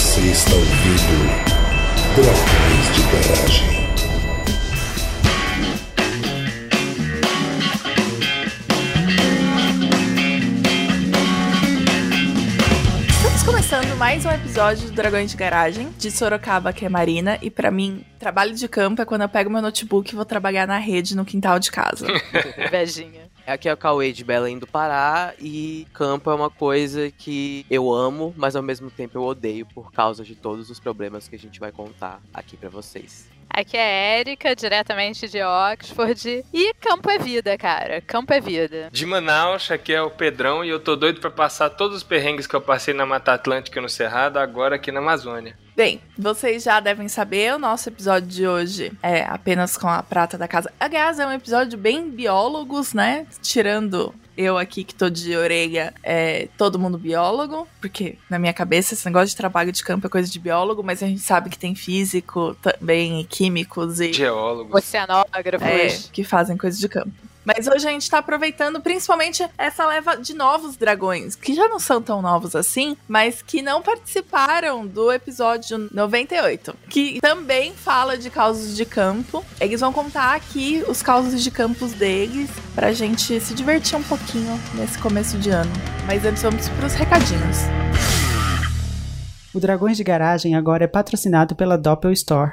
Você está ouvindo Dragões de Garagem. Estamos começando mais um episódio do Dragões de Garagem, de Sorocaba, que é Marina, e pra mim, trabalho de campo é quando eu pego meu notebook e vou trabalhar na rede no quintal de casa. Invejinha. Aqui é o Cauê de Belém do Pará e campo é uma coisa que eu amo, mas ao mesmo tempo eu odeio por causa de todos os problemas que a gente vai contar aqui pra vocês. Aqui é a Érica, diretamente de Oxford. E campo é vida, cara. Campo é vida. De Manaus, aqui é o Pedrão e eu tô doido pra passar todos os perrengues que eu passei na Mata Atlântica e no Cerrado agora aqui na Amazônia. Bem, vocês já devem saber, o nosso episódio de hoje é apenas com a prata da casa. Aliás, é um episódio bem biólogos, né? Tirando eu aqui que tô de orelha, é todo mundo biólogo, porque na minha cabeça esse negócio de trabalho de campo é coisa de biólogo, mas a gente sabe que tem físico também, e químicos e Geólogos. Oceanógrafos. é, que fazem coisa de campo. Mas hoje a gente tá aproveitando principalmente essa leva de novos dragões, que já não são tão novos assim, mas que não participaram do episódio 98, que também fala de causos de campo. Eles vão contar aqui os causos de campos deles pra gente se divertir um pouquinho nesse começo de ano. Mas antes vamos pros recadinhos. O Dragões de Garagem agora é patrocinado pela Doppel Store,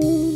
Muito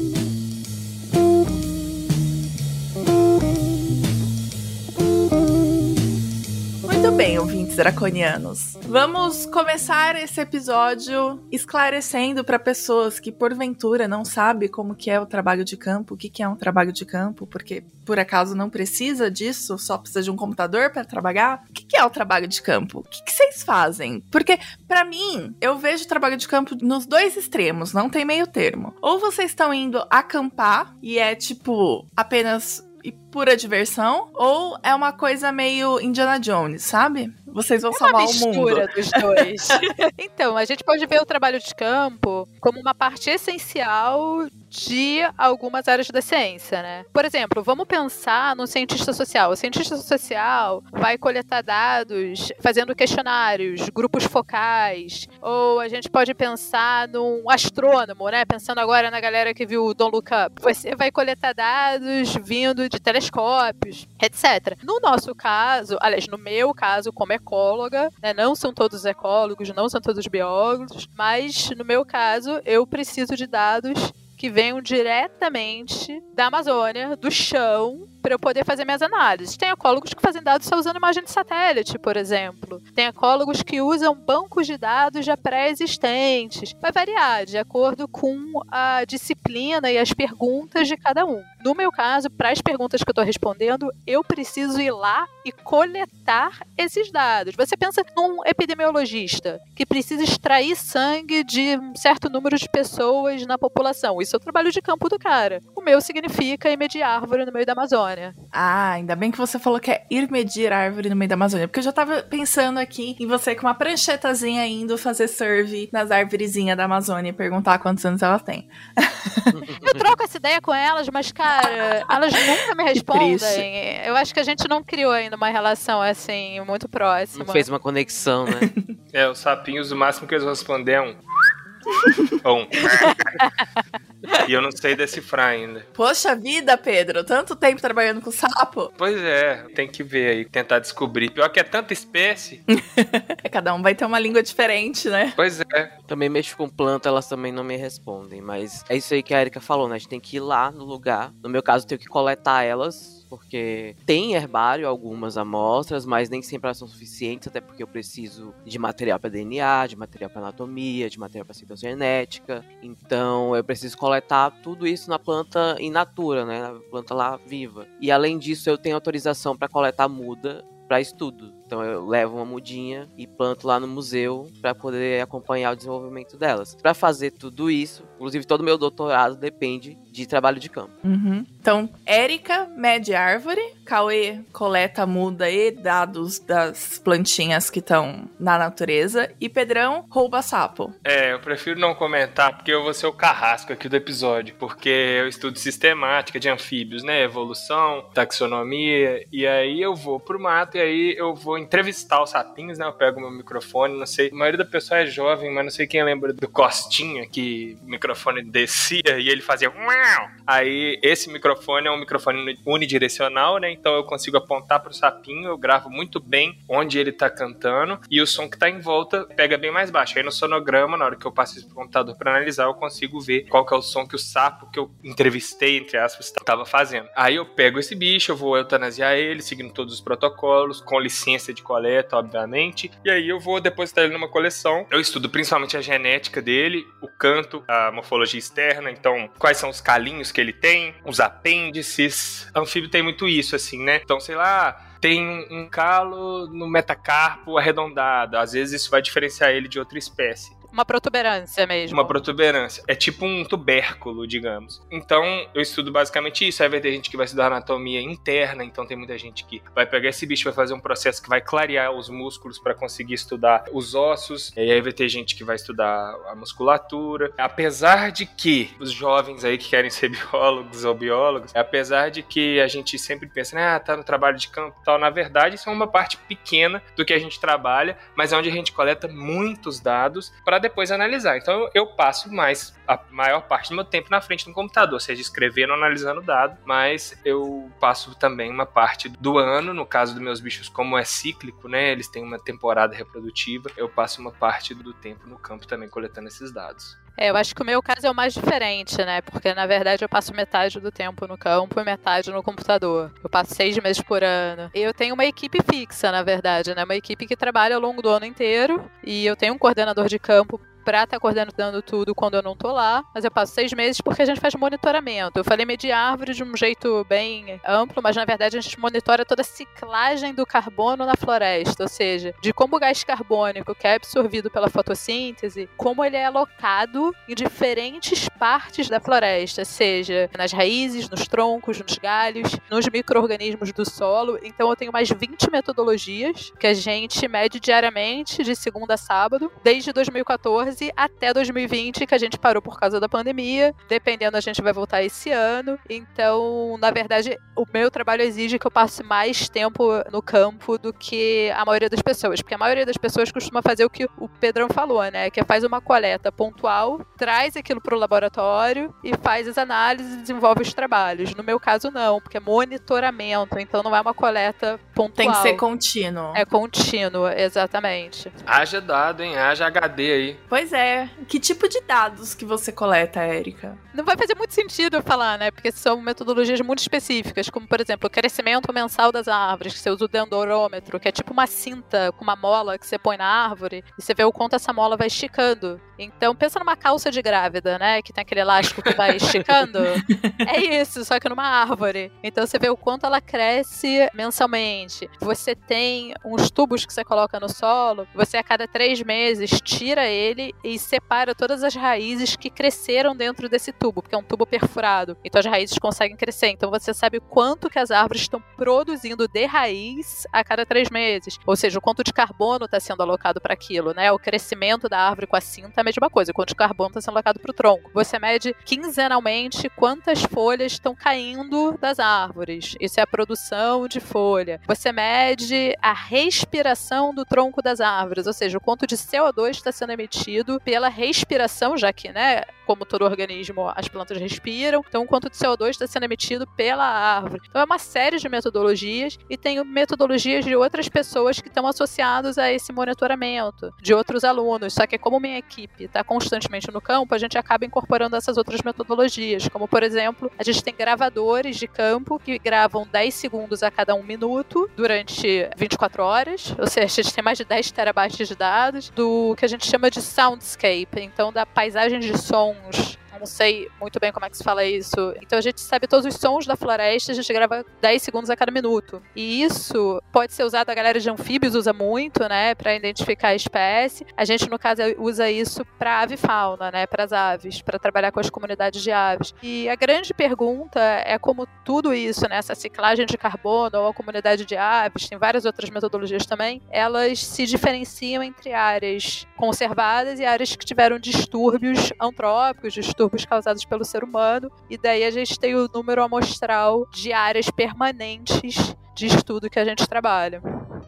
ouvintes draconianos. Vamos começar esse episódio esclarecendo para pessoas que porventura não sabem como que é o trabalho de campo, o que que é um trabalho de campo, porque por acaso não precisa disso, só precisa de um computador para trabalhar. O que que é o trabalho de campo? O que que vocês fazem? Porque para mim, eu vejo trabalho de campo nos dois extremos, não tem meio termo. Ou vocês estão indo acampar e é tipo apenas pura diversão, ou é uma coisa meio Indiana Jones, sabe? Vocês vão É uma salvar o mundo. mistura dos dois. então, a gente pode ver o trabalho de campo como uma parte essencial de algumas áreas da ciência, né? Por exemplo, vamos pensar no cientista social. O cientista social vai coletar dados fazendo questionários, grupos focais, ou a gente pode pensar num astrônomo, né? Pensando agora na galera que viu o Don't Look Up. Você vai coletar dados vindo de telescópios, etc. No nosso caso, aliás, no meu caso, como ecóloga, né, não são todos ecólogos, não são todos biólogos, mas no meu caso, eu preciso de dados que venham diretamente da Amazônia, do chão, para eu poder fazer minhas análises. Tem ecólogos que fazem dados só usando imagem de satélite, por exemplo. Tem ecólogos que usam bancos de dados já pré-existentes. Vai variar de acordo com a disciplina e as perguntas de cada um. No meu caso, para as perguntas que eu estou respondendo, eu preciso ir lá e coletar esses dados. Você pensa num epidemiologista que precisa extrair sangue de um certo número de pessoas na população. Isso é o trabalho de campo do cara. O meu significa ir árvore no meio da Amazônia. Ah, ainda bem que você falou que é ir medir árvore no meio da Amazônia. Porque eu já tava pensando aqui em você com uma pranchetazinha indo fazer survey nas árvorezinhas da Amazônia e perguntar quantos anos ela tem. Eu troco essa ideia com elas, mas, cara, elas nunca me respondem. Eu acho que a gente não criou ainda uma relação assim, muito próxima. Não fez uma conexão, né? É, os sapinhos, o máximo que eles vão responder é um. Um. e eu não sei decifrar ainda. Poxa vida, Pedro, tanto tempo trabalhando com sapo. Pois é, tem que ver aí, tentar descobrir. Pior que é tanta espécie. Cada um vai ter uma língua diferente, né? Pois é. Também mexo com planta, elas também não me respondem. Mas é isso aí que a Erika falou, né? A gente tem que ir lá no lugar. No meu caso, eu tenho que coletar elas. Porque tem herbário, algumas amostras, mas nem sempre elas são suficientes, até porque eu preciso de material para DNA, de material para anatomia, de material para citogenética. Então eu preciso coletar tudo isso na planta in natura, né? Na planta lá viva. E além disso, eu tenho autorização para coletar muda para estudo. Então eu levo uma mudinha e planto lá no museu para poder acompanhar o desenvolvimento delas. Para fazer tudo isso, inclusive todo meu doutorado depende de trabalho de campo. Uhum. Então, Érica mede árvore, Cauê coleta muda e dados das plantinhas que estão na natureza e Pedrão rouba sapo. É, eu prefiro não comentar porque eu vou ser o carrasco aqui do episódio, porque eu estudo sistemática de anfíbios, né? Evolução, taxonomia, e aí eu vou pro mato e aí eu vou entrevistar os sapinhos, né? Eu pego meu microfone, não sei, a maioria da pessoa é jovem, mas não sei quem lembra do Costinha que o microfone descia e ele fazia! Aí esse microfone é um microfone unidirecional, né? Então eu consigo apontar pro sapinho, eu gravo muito bem onde ele tá cantando e o som que tá em volta pega bem mais baixo. Aí no sonograma, na hora que eu passo isso pro computador para analisar, eu consigo ver qual que é o som que o sapo que eu entrevistei, entre aspas, tava fazendo. Aí eu pego esse bicho, eu vou eutanasiar ele, seguindo todos os protocolos, com licença de coleta, obviamente. E aí eu vou depositar ele numa coleção. Eu estudo principalmente a genética dele, o canto, a morfologia externa, então quais são os calinhos que ele tem, os apêndices. Anfíbio tem muito isso, assim, né? Então, sei lá, tem um calo no metacarpo arredondado. Às vezes isso vai diferenciar ele de outra espécie. Uma protuberância mesmo. Uma protuberância. É tipo um tubérculo, digamos. Então, eu estudo basicamente isso. Aí vai ter gente que vai estudar anatomia interna, então tem muita gente que vai pegar esse bicho, vai fazer um processo que vai clarear os músculos para conseguir estudar os ossos. E aí vai ter gente que vai estudar a musculatura. Apesar de que os jovens aí que querem ser biólogos ou biólogos, apesar de que a gente sempre pensa, né, ah, tá no trabalho de campo tal, na verdade, isso é uma parte pequena do que a gente trabalha, mas é onde a gente coleta muitos dados para depois analisar. Então eu passo mais a maior parte do meu tempo na frente do computador, seja escrevendo ou analisando dado, mas eu passo também uma parte do ano, no caso dos meus bichos, como é cíclico, né? Eles têm uma temporada reprodutiva, eu passo uma parte do tempo no campo também coletando esses dados. É, eu acho que o meu caso é o mais diferente, né? Porque na verdade eu passo metade do tempo no campo e metade no computador. Eu passo seis meses por ano. Eu tenho uma equipe fixa, na verdade, né? Uma equipe que trabalha ao longo do ano inteiro. E eu tenho um coordenador de campo pra estar tá coordenando tudo quando eu não tô lá, mas eu passo seis meses porque a gente faz monitoramento. Eu falei medir árvore de um jeito bem amplo, mas na verdade a gente monitora toda a ciclagem do carbono na floresta, ou seja, de como o gás carbônico que é absorvido pela fotossíntese, como ele é alocado em diferentes partes da floresta, seja nas raízes, nos troncos, nos galhos, nos micro-organismos do solo. Então eu tenho mais 20 metodologias que a gente mede diariamente, de segunda a sábado, desde 2014 2014 até 2020, que a gente parou por causa da pandemia. Dependendo, a gente vai voltar esse ano. Então, na verdade, o meu trabalho exige que eu passe mais tempo no campo do que a maioria das pessoas. Porque a maioria das pessoas costuma fazer o que o Pedrão falou, né? Que é faz uma coleta pontual, traz aquilo para o laboratório e faz as análises e desenvolve os trabalhos. No meu caso, não, porque é monitoramento. Então, não é uma coleta pontual. Tem que ser contínuo. É contínuo, exatamente. Haja dado, hein? Haja HD aí. Pois é. Que tipo de dados que você coleta, Érica? Não vai fazer muito sentido eu falar, né? Porque são metodologias muito específicas, como, por exemplo, o crescimento mensal das árvores, que você usa o dendrômetro, que é tipo uma cinta com uma mola que você põe na árvore e você vê o quanto essa mola vai esticando. Então, pensa numa calça de grávida, né? Que tem aquele elástico que vai esticando. é isso, só que numa árvore. Então, você vê o quanto ela cresce mensalmente. Você tem uns tubos que você coloca no solo, você a cada três meses tira ele e separa todas as raízes que cresceram dentro desse tubo, porque é um tubo perfurado. Então, as raízes conseguem crescer. Então, você sabe o quanto que as árvores estão produzindo de raiz a cada três meses. Ou seja, o quanto de carbono está sendo alocado para aquilo, né? O crescimento da árvore com a cinta mesma coisa, quanto de carbono está sendo alocado para o tronco. Você mede quinzenalmente quantas folhas estão caindo das árvores. Isso é a produção de folha. Você mede a respiração do tronco das árvores, ou seja, o quanto de CO2 está sendo emitido pela respiração, já que, né, como todo organismo, as plantas respiram, então o quanto de CO2 está sendo emitido pela árvore. Então é uma série de metodologias e tem metodologias de outras pessoas que estão associadas a esse monitoramento, de outros alunos. Só que como minha equipe está constantemente no campo, a gente acaba incorporando essas outras metodologias, como por exemplo, a gente tem gravadores de campo que gravam 10 segundos a cada um minuto durante 24 horas, ou seja, a gente tem mais de 10 terabytes de dados do que a gente chama de soundscape, então da paisagem de alguns não sei muito bem como é que se fala isso. Então a gente sabe todos os sons da floresta, a gente grava 10 segundos a cada minuto. E isso pode ser usado, a galera de anfíbios usa muito, né, para identificar a espécie. A gente, no caso, usa isso para avifauna, né, para as aves, para trabalhar com as comunidades de aves. E a grande pergunta é como tudo isso, né, essa ciclagem de carbono ou a comunidade de aves, tem várias outras metodologias também, elas se diferenciam entre áreas conservadas e áreas que tiveram distúrbios antrópicos, distúrbios causados pelo ser humano, e daí a gente tem o número amostral de áreas permanentes de estudo que a gente trabalha.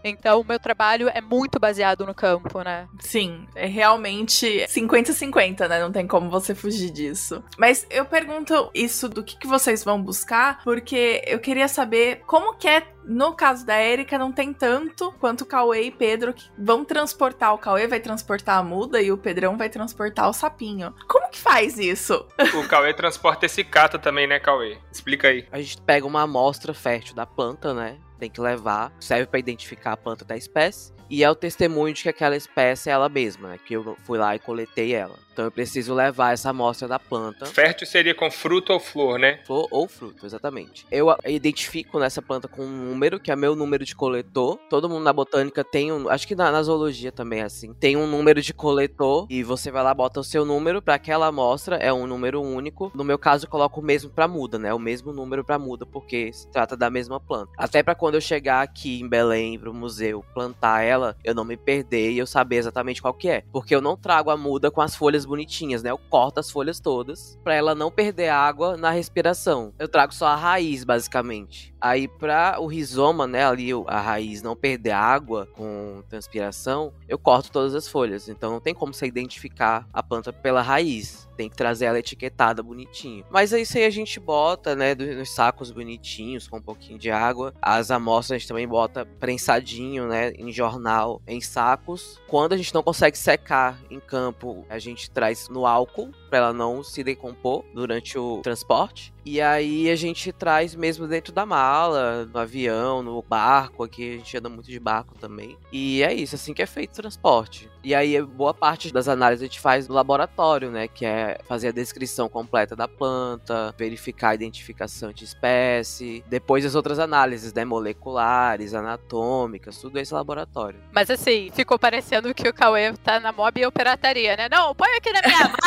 Então, o meu trabalho é muito baseado no campo, né? Sim, é realmente 50-50, né? Não tem como você fugir disso. Mas eu pergunto isso do que, que vocês vão buscar, porque eu queria saber como que é no caso da Erika, não tem tanto quanto o Cauê e Pedro que vão transportar. O Cauê vai transportar a muda e o Pedrão vai transportar o sapinho. Como que faz isso? O Cauê transporta esse cata também, né, Cauê? Explica aí. A gente pega uma amostra fértil da planta, né? Tem que levar, serve para identificar a planta da espécie e é o testemunho de que aquela espécie é ela mesma, né? Que eu fui lá e coletei ela. Então eu preciso levar essa amostra da planta. Fértil seria com fruto ou flor, né? Flor ou fruto, exatamente. Eu identifico nessa planta com um número, que é meu número de coletor. Todo mundo na botânica tem um. Acho que na, na zoologia também é assim. Tem um número de coletor e você vai lá, bota o seu número para aquela amostra, é um número único. No meu caso, eu coloco o mesmo para muda, né? O mesmo número para muda, porque se trata da mesma planta. Até para quando eu chegar aqui em Belém pro museu plantar ela, eu não me perder e eu saber exatamente qual que é. Porque eu não trago a muda com as folhas bonitinhas, né? Eu corto as folhas todas para ela não perder água na respiração. Eu trago só a raiz, basicamente. Aí, para o rizoma, né, ali a raiz não perder água com transpiração, eu corto todas as folhas. Então não tem como você identificar a planta pela raiz. Tem que trazer ela etiquetada bonitinho. Mas é isso aí a gente bota, né, nos sacos bonitinhos, com um pouquinho de água. As amostras a gente também bota prensadinho, né, em jornal, em sacos. Quando a gente não consegue secar em campo, a gente traz no álcool para ela não se decompor durante o transporte. E aí a gente traz mesmo dentro da mala, no avião, no barco, aqui a gente anda muito de barco também. E é isso, assim que é feito o transporte. E aí boa parte das análises a gente faz no laboratório, né, que é fazer a descrição completa da planta, verificar a identificação de espécie, depois as outras análises, né, moleculares, anatômicas, tudo esse laboratório. Mas assim, ficou parecendo que o Cauê tá na mob ou pirataria, né? Não, põe aqui na minha mala.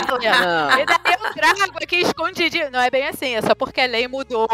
E daí eu trago aqui escondidinho. Não é bem assim, é só porque a lei mudou.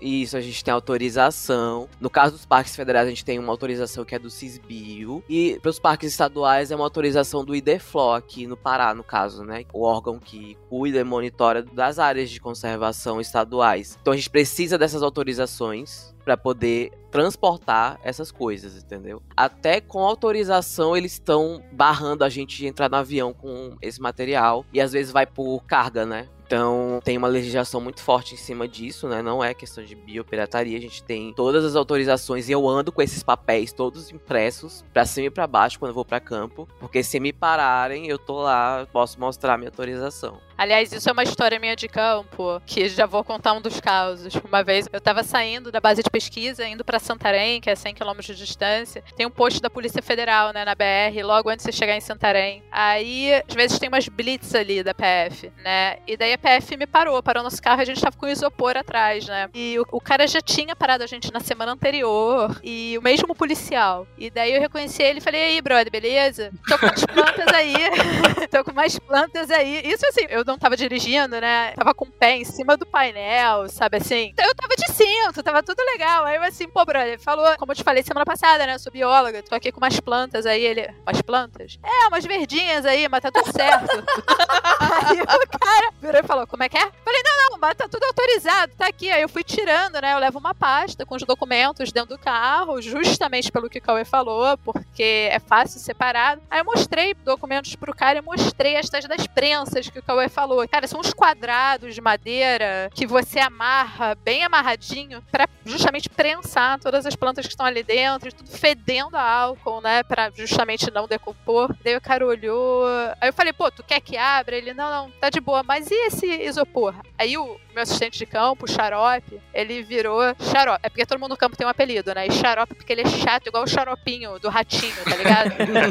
Isso, a gente tem autorização. No caso dos parques federais, a gente tem uma autorização que é do CISBio. E para os parques estaduais é uma autorização do IDEFLO, aqui no Pará, no caso, né? O órgão que cuida e monitora das áreas de conservação estaduais. Então a gente precisa dessas autorizações para poder transportar essas coisas, entendeu? Até com autorização eles estão barrando a gente de entrar no avião com esse material e às vezes vai por carga, né? Então, tem uma legislação muito forte em cima disso, né? Não é questão de biopirataria, a gente tem todas as autorizações e eu ando com esses papéis todos impressos para cima e para baixo quando eu vou para campo, porque se me pararem, eu tô lá, posso mostrar minha autorização. Aliás, isso é uma história minha de campo, que já vou contar um dos casos. Uma vez eu tava saindo da base de pesquisa, indo para Santarém, que é 100 km de distância. Tem um posto da Polícia Federal, né, na BR, logo antes de você chegar em Santarém. Aí, às vezes tem umas blitz ali da PF, né? E daí a PF me parou, parou nosso carro a gente tava com isopor atrás, né? E o, o cara já tinha parado a gente na semana anterior, e o mesmo policial. E daí eu reconheci ele e falei: "E aí, brother, beleza? Tô com umas plantas aí. Tô com umas plantas aí". Isso assim, eu não tava dirigindo, né? Tava com o pé em cima do painel, sabe assim? Então eu tava de cinto, tava tudo legal. Aí eu assim, pô, brother, falou, como eu te falei semana passada, né? Eu sou bióloga, tô aqui com umas plantas aí. Ele, umas plantas? É, umas verdinhas aí, mas tá tudo certo. aí o cara virou e falou, como é que é? Falei, não, não, mas tá tudo autorizado, tá aqui. Aí eu fui tirando, né? Eu levo uma pasta com os documentos dentro do carro, justamente pelo que o Cauê falou, porque é fácil separado. Aí eu mostrei documentos pro cara e mostrei as tais das prensas que o Cauê falou. Cara, são uns quadrados de madeira que você amarra bem amarradinho para justamente prensar todas as plantas que estão ali dentro, tudo fedendo a álcool, né? Pra justamente não decompor. Daí o cara olhou. Aí eu falei, pô, tu quer que abra? Ele, não, não, tá de boa. Mas e esse isopor? Aí o meu assistente de campo, o Xarope, ele virou Xarope. É porque todo mundo no campo tem um apelido, né? E Xarope porque ele é chato, igual o xaropinho do ratinho, tá ligado?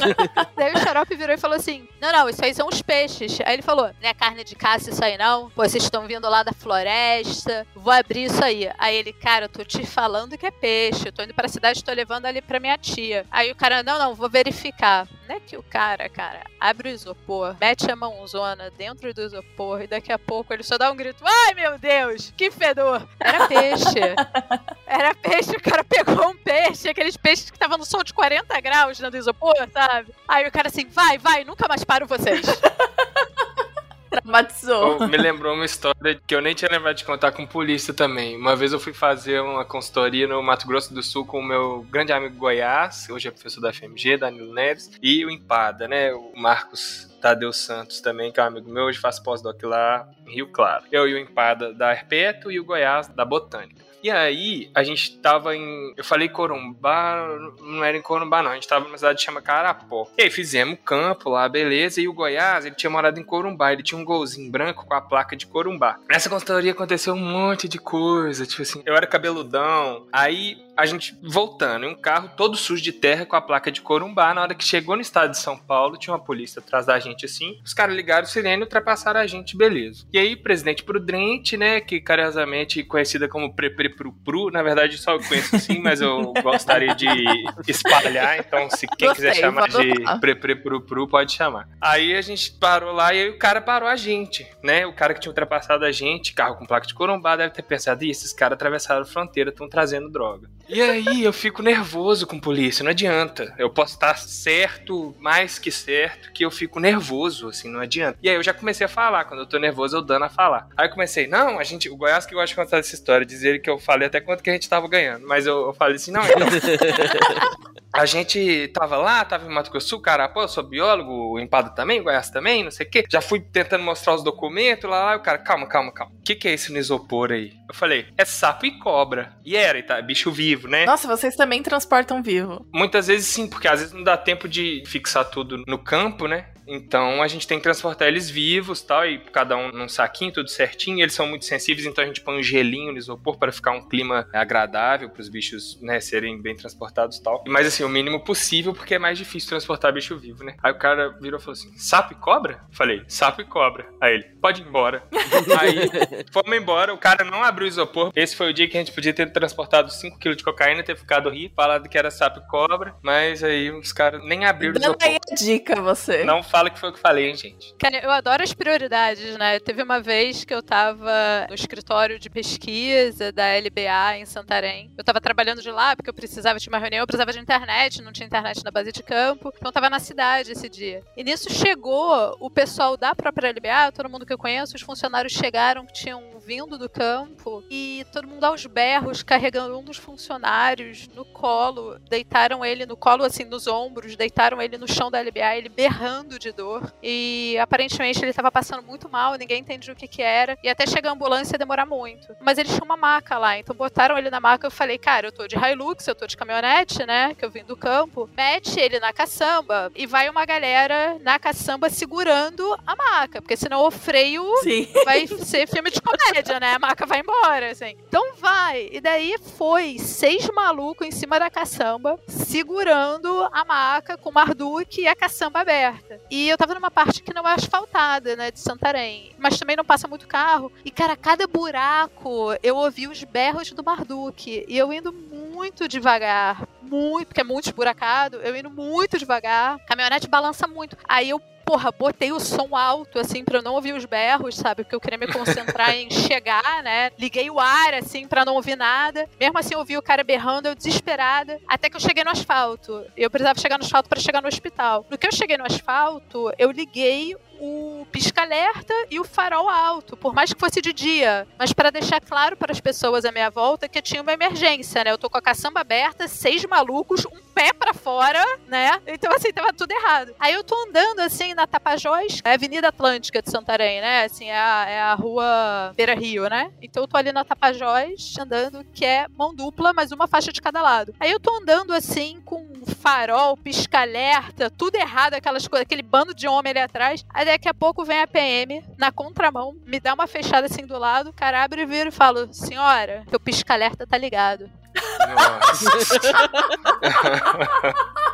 Daí o Xarope virou e falou assim: Não, não, isso aí são os peixes. Aí ele falou: Não é carne carne de caça isso aí não? Pô, vocês estão vindo lá da floresta, vou abrir isso aí. Aí ele, cara, eu tô te falando que é peixe, eu tô indo pra cidade, tô levando ali pra minha tia. Aí o cara, não, não, vou verificar. Não é que o cara, cara, abre o isopor, mete a mãozona dentro do isopor e daqui a pouco ele só dá um grito, ai meu Deus, que fedor! Era peixe. Era peixe, o cara pegou um peixe, aqueles peixes que estavam no sol de 40 graus dentro do isopor, sabe? Aí o cara assim, vai, vai, nunca mais paro vocês. Traumatizou. Me lembrou uma história que eu nem tinha lembrado de contar com polícia também. Uma vez eu fui fazer uma consultoria no Mato Grosso do Sul com o meu grande amigo Goiás, hoje é professor da FMG, Danilo Neves, e o Empada, né? O Marcos Tadeu Santos também, que é um amigo meu, hoje faz pós-doc lá em Rio Claro. Eu e o Empada da Herpeto e o Goiás da Botânica. E aí, a gente tava em. Eu falei Corumbá, não era em Corumbá, não. A gente tava numa cidade que chama Carapó. E aí fizemos campo lá, beleza. E o Goiás, ele tinha morado em Corumbá. Ele tinha um golzinho branco com a placa de Corumbá. Nessa consultoria aconteceu um monte de coisa. Tipo assim, eu era cabeludão. Aí a gente voltando em um carro todo sujo de terra com a placa de Corumbá. Na hora que chegou no estado de São Paulo, tinha uma polícia atrás da gente assim. Os caras ligaram o sirene ultrapassaram a gente, beleza. E aí, presidente Prudente, né, que carinhosamente conhecida como Prepre Pru Pru, na verdade só eu conheço assim, mas eu gostaria de espalhar, então se quem Gostei, quiser chamar de adotar. Prepre Pru Pru pode chamar. Aí a gente parou lá e aí o cara parou a gente, né? O cara que tinha ultrapassado a gente, carro com placa de Corumbá, deve ter pensado, Ih, esses caras atravessaram a fronteira, estão trazendo droga. E aí eu fico nervoso com polícia, não adianta. Eu posso estar certo, mais que certo, que eu fico nervoso, assim, não adianta. E aí eu já comecei a falar, quando eu tô nervoso eu dando a falar. Aí eu comecei, não, a gente, o Goiás que gosta de contar essa história, dizer que eu falei até quanto que a gente tava ganhando. Mas eu, eu falei assim, não, então. A gente tava lá, tava em Mato Grosso cara, pô, eu sou biólogo, o Empada também, o Goiás também, não sei o quê. Já fui tentando mostrar os documentos lá, lá, o cara, calma, calma, calma. O que, que é esse no isopor aí? Eu falei, é sapo e cobra. E era, e tá, bicho vivo, né? Nossa, vocês também transportam vivo. Muitas vezes sim, porque às vezes não dá tempo de fixar tudo no campo, né? Então a gente tem que transportar eles vivos tal, e cada um num saquinho, tudo certinho. Eles são muito sensíveis, então a gente põe um gelinho no isopor para ficar um clima agradável para os bichos né, serem bem transportados tal. Mas assim, o mínimo possível, porque é mais difícil transportar bicho vivo, né? Aí o cara virou e falou assim: sapo e cobra? Falei, sapo e cobra. Aí ele, pode ir embora. Aí fomos embora, o cara não abriu o isopor. Esse foi o dia que a gente podia ter transportado 5kg de cocaína, ter ficado rir, falado que era sapo e cobra, mas aí os caras nem abriram o Dando isopor. aí a dica, você. Não fala que foi o que falei, hein, gente. Cara, eu adoro as prioridades, né? Teve uma vez que eu tava no escritório de pesquisa da LBA em Santarém. Eu tava trabalhando de lá porque eu precisava de uma reunião, eu precisava de internet, não tinha internet na base de campo. Então eu tava na cidade esse dia. E nisso chegou o pessoal da própria LBA, todo mundo que eu conheço, os funcionários chegaram que tinham vindo do campo e todo mundo aos berros carregando um dos funcionários no colo, deitaram ele no colo assim nos ombros, deitaram ele no chão da LBA, ele berrando de dor. E aparentemente ele estava passando muito mal, ninguém entendia o que que era. E até chegar a ambulância ia demorar muito. Mas eles tinham uma maca lá, então botaram ele na maca, eu falei, cara, eu tô de Hilux, eu tô de caminhonete, né, que eu vim do campo, mete ele na caçamba e vai uma galera na caçamba segurando a maca, porque senão o freio Sim. vai ser filme de comédia, né? A maca vai embora, assim. Então vai. E daí foi seis malucos em cima da caçamba, segurando a maca com o Marduk e a caçamba aberta. E eu tava numa parte que não é asfaltada, né? De Santarém. Mas também não passa muito carro. E, cara, cada buraco eu ouvi os berros do Marduk. E eu indo muito devagar. Muito, porque é muito esburacado. Eu indo muito devagar. Caminhonete balança muito. Aí eu porra, botei o som alto, assim, pra eu não ouvir os berros, sabe? Porque eu queria me concentrar em chegar, né? Liguei o ar, assim, pra não ouvir nada. Mesmo assim, eu ouvi o cara berrando, eu desesperada. Até que eu cheguei no asfalto. Eu precisava chegar no asfalto pra chegar no hospital. No que eu cheguei no asfalto, eu liguei o pisca-alerta e o farol alto, por mais que fosse de dia, mas para deixar claro para as pessoas à minha volta que tinha uma emergência, né? Eu tô com a caçamba aberta, seis malucos, um pé para fora, né? Então assim, tava tudo errado. Aí eu tô andando assim na Tapajós, é a Avenida Atlântica de Santarém, né? Assim, é a, é a rua Beira Rio, né? Então eu tô ali na Tapajós andando, que é mão dupla, mas uma faixa de cada lado. Aí eu tô andando assim com farol, pisca-alerta, tudo errado, aquelas coisas, aquele bando de homem ali atrás. Aí daqui a pouco vem a PM na contramão, me dá uma fechada assim do lado, o cara abre e vira e fala: Senhora, teu pisca-alerta tá ligado.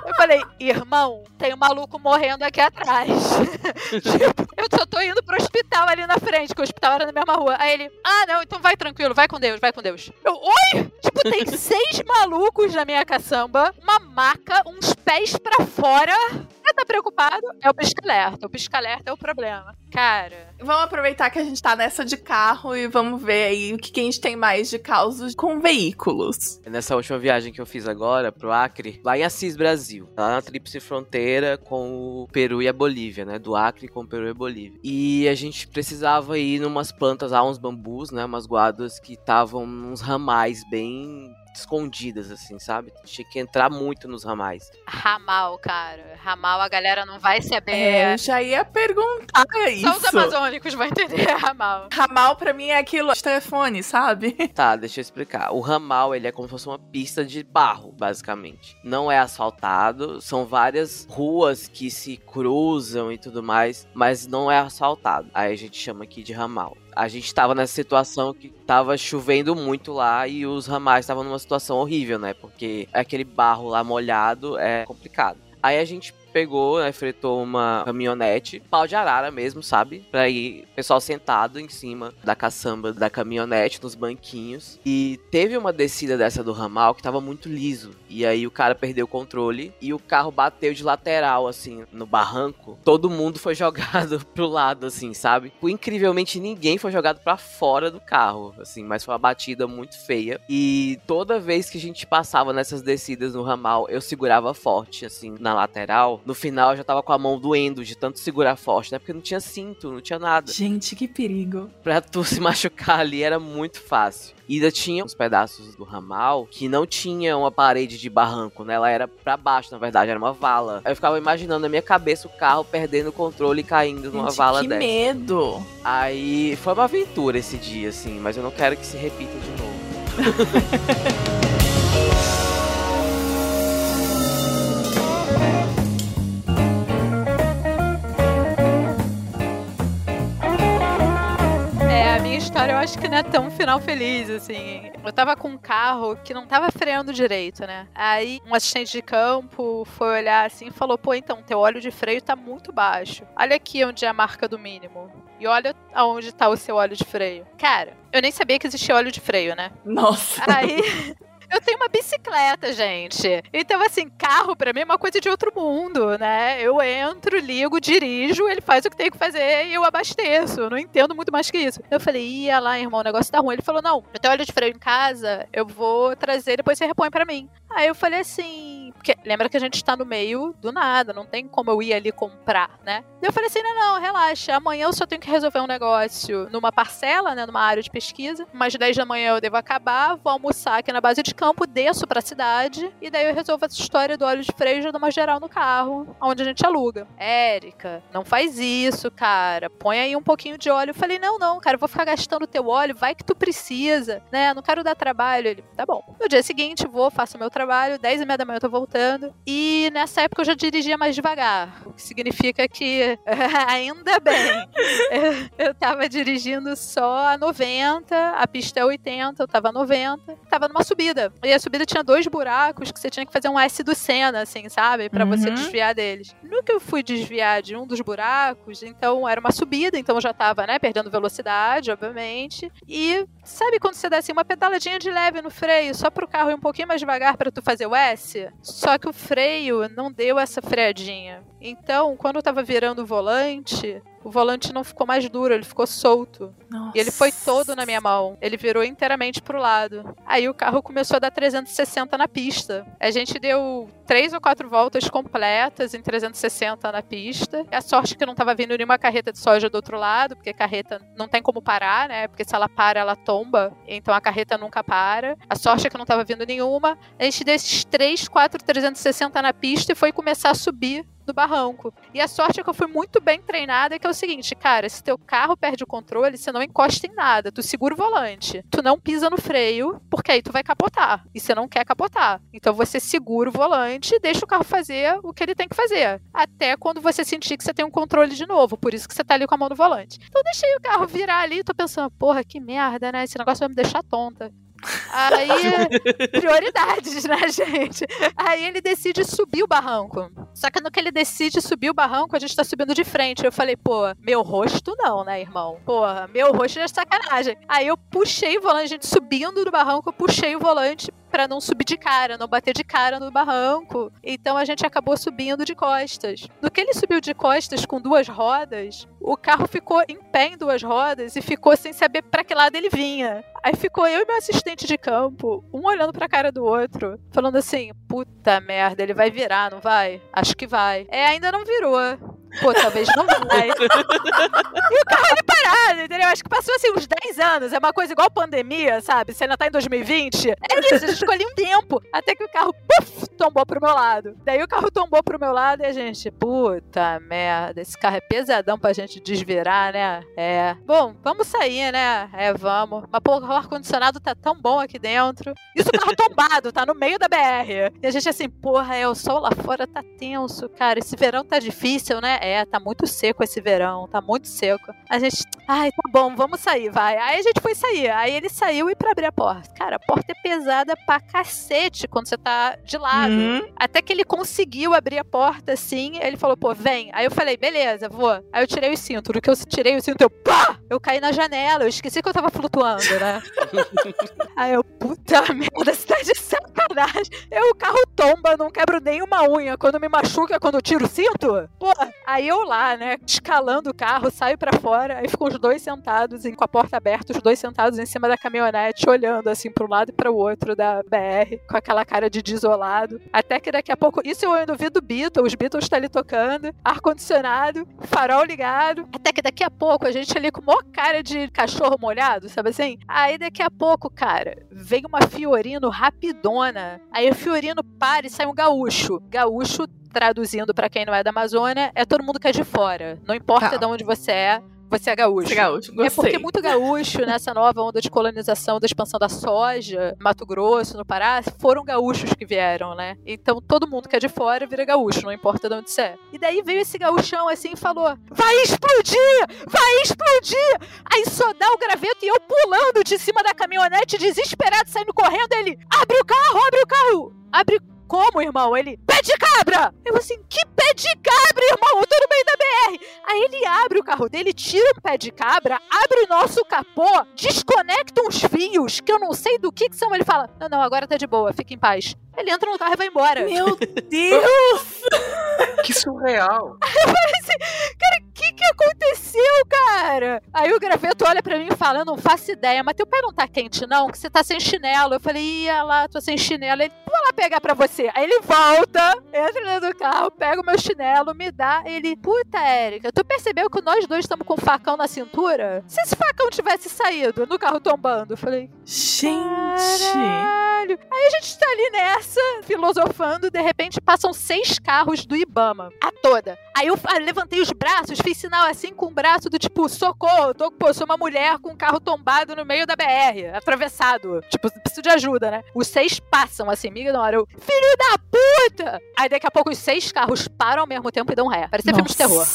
Eu falei, irmão, tem um maluco morrendo aqui atrás. tipo, eu só tô indo pro hospital ali na frente, que o hospital era na mesma rua. Aí ele, ah, não, então vai tranquilo, vai com Deus, vai com Deus. Eu, oi? Tipo, tem seis malucos na minha caçamba, uma maca, uns pés pra fora. Você tá preocupado? É o pisca-alerta. O pisca-alerta é o problema. Cara, Vamos aproveitar que a gente tá nessa de carro e vamos ver aí o que, que a gente tem mais de causos com veículos. Nessa última viagem que eu fiz agora pro Acre, lá em Assis, Brasil, lá na tríplice fronteira com o Peru e a Bolívia, né? Do Acre com o Peru e a Bolívia. E a gente precisava ir numas plantas, lá uns bambus, né? Umas guadas que estavam nos ramais bem escondidas, assim, sabe? Tinha que entrar muito nos ramais. ramal, cara. Ramal a galera não vai saber. É, eu já ia perguntar isso. Só os amazônicos vão entender ramal. Ramal pra mim é aquilo de telefone, sabe? Tá, deixa eu explicar. O ramal, ele é como se fosse uma pista de barro, basicamente. Não é asfaltado, são várias ruas que se cruzam e tudo mais, mas não é asfaltado. Aí a gente chama aqui de ramal. A gente tava nessa situação que tava chovendo muito lá e os ramais estavam numa situação horrível, né? Porque aquele barro lá molhado é complicado. Aí a gente pegou, né, fretou uma caminhonete, pau de arara mesmo, sabe? Pra ir pessoal sentado em cima da caçamba da caminhonete, nos banquinhos. E teve uma descida dessa do ramal que tava muito liso. E aí o cara perdeu o controle e o carro bateu de lateral, assim, no barranco. Todo mundo foi jogado pro lado, assim, sabe? Incrivelmente ninguém foi jogado pra fora do carro, assim, mas foi uma batida muito feia. E toda vez que a gente passava nessas descidas no ramal, eu segurava forte, assim, na lateral. No final eu já tava com a mão doendo de tanto segurar forte, né? Porque não tinha cinto, não tinha nada. Gente, que perigo. Pra tu se machucar ali era muito fácil. E ainda tinha uns pedaços do ramal que não tinha uma parede de barranco, né? Ela era pra baixo, na verdade, era uma vala. Aí eu ficava imaginando na minha cabeça o carro perdendo o controle e caindo numa Gente, vala que dessa. medo. Aí foi uma aventura esse dia, assim, mas eu não quero que se repita de novo. história eu acho que não é tão final feliz, assim. Eu tava com um carro que não tava freando direito, né? Aí um assistente de campo foi olhar assim e falou: pô, então, teu óleo de freio tá muito baixo. Olha aqui onde é a marca do mínimo. E olha aonde tá o seu óleo de freio. Cara, eu nem sabia que existia óleo de freio, né? Nossa. Aí. Eu tenho uma bicicleta, gente. Então, assim, carro pra mim é uma coisa de outro mundo, né? Eu entro, ligo, dirijo, ele faz o que tem que fazer e eu abasteço. Eu não entendo muito mais que isso. Eu falei, ia lá, irmão, o negócio tá ruim. Ele falou, não, eu tenho óleo de freio em casa, eu vou trazer, depois você repõe pra mim. Aí eu falei assim, porque lembra que a gente tá no meio do nada, não tem como eu ir ali comprar, né? Eu falei assim, não, não, relaxa, amanhã eu só tenho que resolver um negócio numa parcela, né, numa área de pesquisa. Mais 10 da manhã eu devo acabar, vou almoçar aqui na base de campo, desço pra cidade, e daí eu resolvo essa história do óleo de freio e dou uma geral no carro, onde a gente aluga. Érica, não faz isso, cara, põe aí um pouquinho de óleo. Eu falei, não, não, cara, eu vou ficar gastando teu óleo, vai que tu precisa, né, não quero dar trabalho. Ele, tá bom. No dia seguinte, vou, faço meu trabalho, 10 e meia da manhã eu tô voltando, e nessa época eu já dirigia mais devagar, o que significa que, ainda bem, eu, tava dirigindo só a 90, a pista é 80, eu tava a 90, tava numa subida. E a subida tinha dois buracos que você tinha que fazer um S do Senna, assim, sabe? Pra você Uhum. desviar deles. No que eu fui desviar de um dos buracos, então era uma subida, então eu já tava, né, perdendo velocidade, obviamente. E sabe quando você dá assim uma pedaladinha de leve no freio, só pro carro ir um pouquinho mais devagar pra tu fazer o S? Só que o freio não deu essa freadinha. Então, quando eu tava virando o volante, o volante não ficou mais duro, ele ficou solto. Nossa. E ele foi todo na minha mão. Ele virou inteiramente pro lado. Aí o carro começou a dar 360 na pista. A gente deu três ou quatro voltas completas em 360 na pista. A sorte que não tava vindo nenhuma carreta de soja do outro lado, porque carreta não tem como parar, né? Porque se ela para, ela tomba. Então a carreta nunca para. A sorte é que não tava vindo nenhuma. A gente deu esses três, quatro 360 na pista e foi começar a subir do barranco. E a sorte é que eu fui muito bem treinada, que é o seguinte, cara, se teu carro perde o controle, você não encosta em nada, tu segura o volante, tu não pisa no freio, porque aí tu vai capotar, e você não quer capotar. Então você segura o volante e deixa o carro fazer o que ele tem que fazer, até quando você sentir que você tem um controle de novo, por isso que você tá ali com a mão no volante. Então deixei o carro virar ali, tô pensando, porra, que merda, né, esse negócio vai me deixar tonta. Aí, prioridades, né, gente? Aí ele decide subir o barranco. Só que no que ele decide subir o barranco, a gente tá subindo de frente. Eu falei, pô, meu rosto não, né, irmão? Porra, meu rosto é sacanagem. Aí eu puxei o volante, a gente subindo do barranco, eu puxei o volante para não subir de cara, não bater de cara no barranco. Então a gente acabou subindo de costas. No que ele subiu de costas com duas rodas, o carro ficou em pé em duas rodas e ficou sem saber para que lado ele vinha. Aí ficou eu e meu assistente de campo, um olhando pra cara do outro, falando assim: puta merda, ele vai virar, não vai? Acho que vai. É, ainda não virou. Pô, talvez não vai. e o carro ali parado, entendeu? Acho que passou assim uns 10 anos. É uma coisa igual pandemia, sabe? Você ainda tá em 2020. É isso, a gente ali um tempo. Até que o carro, puf, tombou pro meu lado. Daí o carro tombou pro meu lado e a gente, puta merda, esse carro é pesadão pra gente desvirar, né? É. Bom, vamos sair, né? É, vamos. Mas, pô, o ar-condicionado tá tão bom aqui dentro. Isso o carro tombado, tá no meio da BR. E a gente assim, porra, é, o sol lá fora tá tenso, cara. Esse verão tá difícil, né? É, tá muito seco esse verão, tá muito seco. A gente, ai, tá bom, vamos sair, vai. Aí a gente foi sair. Aí ele saiu e pra abrir a porta. Cara, a porta é pesada pra cacete quando você tá de lado. Uhum. Até que ele conseguiu abrir a porta assim. Ele falou, pô, vem. Aí eu falei, beleza, vou. Aí eu tirei o cinto. No que eu tirei o cinto, eu pá! Eu caí na janela. Eu esqueci que eu tava flutuando, né? Aí eu, puta merda, você tá de sacanagem. Eu, o carro tomba, não quebro nenhuma unha. Quando me machuca, quando eu tiro o cinto? Pô, aí eu lá, né, escalando o carro, saio pra fora. Aí ficam os dois sentados, com a porta aberta, os dois sentados em cima da caminhonete, olhando assim pro lado e pro outro da BR, com aquela cara de desolado. Até que daqui a pouco, isso eu ainda ouvi do Beatles, os Beatles tá ali tocando, ar-condicionado, farol ligado. Até que daqui a pouco a gente ali com maior cara de cachorro molhado, sabe assim? Aí daqui a pouco, cara, vem uma Fiorino rapidona. Aí o Fiorino para e sai um gaúcho. Gaúcho, traduzindo pra quem não é da Amazônia, é todo mundo que é de fora. Não importa Tá. de onde você é, você é gaúcho. Você é gaúcho, É porque muito gaúcho nessa nova onda de colonização, da expansão da soja, Mato Grosso, no Pará, foram gaúchos que vieram, né? Então todo mundo que é de fora vira gaúcho, não importa de onde você é. E daí veio esse gaúchão assim e falou: Vai explodir! Vai explodir! Aí só dá o graveto e eu pulando de cima da caminhonete, desesperado, saindo correndo. Ele: Abre o carro, abre o carro! Abre como, irmão? Ele, pé de cabra! Eu assim, que pé de cabra, irmão? Eu tô no meio da BR. Aí ele abre o carro dele, tira o pé de cabra, abre o nosso capô, desconecta uns fios que eu não sei do que que são. Ele fala: Não, não, agora tá de boa, fica em paz. Ele entra no carro e vai embora. Meu Deus! Que surreal. O que que aconteceu, cara? Aí o graveto olha pra mim e fala: Eu não faço ideia, mas teu pé não tá quente, não? Que você tá sem chinelo. Eu falei: Ia lá, tô sem chinelo. Ele, vou lá pegar pra você. Aí ele volta, entra dentro do carro, pega o meu chinelo, me dá. Ele, puta, Érica, tu percebeu que nós dois estamos com um facão na cintura? Se esse facão tivesse saído no carro tombando? Eu falei: Gente! Caralho. Aí a gente tá ali nessa, filosofando, de repente passam seis carros do Ibama. A toda. Aí eu fa- levantei os braços, fiz sinal assim com o braço do tipo, socorro, tô, pô, sou uma mulher com um carro tombado no meio da BR, atravessado. Tipo, preciso de ajuda, né? Os seis passam assim, me ignoram. Filho da puta! Aí daqui a pouco os seis carros param ao mesmo tempo e dão ré. Parecia filme de terror.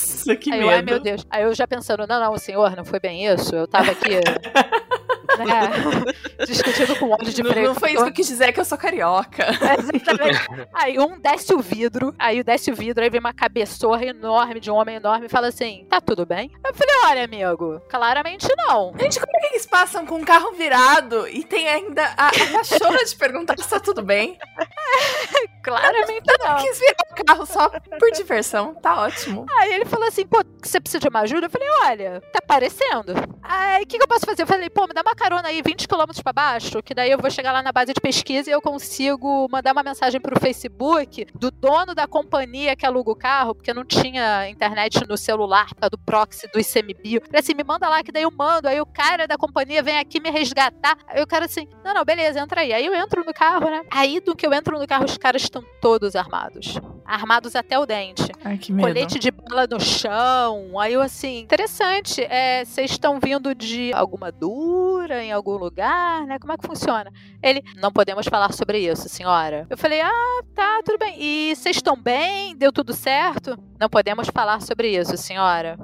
Que Aí medo. eu, ai meu Deus. Aí eu já pensando, não, não, senhor, não foi bem isso. Eu tava aqui. né, discutindo com óleo de Não, preto. não foi isso que eu quis dizer, é que eu sou carioca. Exatamente. Aí um desce o vidro, aí desce o vidro, aí vem uma cabeçorra enorme de um homem enorme e fala assim: tá tudo bem? Eu falei: olha, amigo, claramente não. Gente, como é que eles passam com o carro virado e tem ainda a, a cachorra de perguntar se tá tudo bem? Claramente Eu não. quis virar o carro só por diversão, tá ótimo. Aí ele falou assim: pô, você precisa de uma ajuda? Eu falei: olha, tá parecendo. Aí o que, que eu posso fazer? Eu falei: pô, me dá uma carona aí 20 km pra baixo, que daí eu vou chegar lá na base de pesquisa e eu consigo mandar uma mensagem pro Facebook do dono da companhia que aluga o carro, porque não tinha internet no celular por causa do proxy do ICMBio. Falei assim: me manda lá que daí eu mando. Aí o cara da companhia vem aqui me resgatar. Aí o cara assim: não, não, beleza, entra aí. Aí eu entro no carro, né? Aí do que eu entro no carro, os caras estão todos armados. Armados até o dente Ai, que medo. colete de bala no chão. Aí eu assim, interessante. É, vocês estão vindo de alguma dura em algum lugar, né? Como é que funciona? Ele, não podemos falar sobre isso, senhora. Eu falei, ah, tá, tudo bem. E vocês estão bem? Deu tudo certo? Não podemos falar sobre isso, senhora.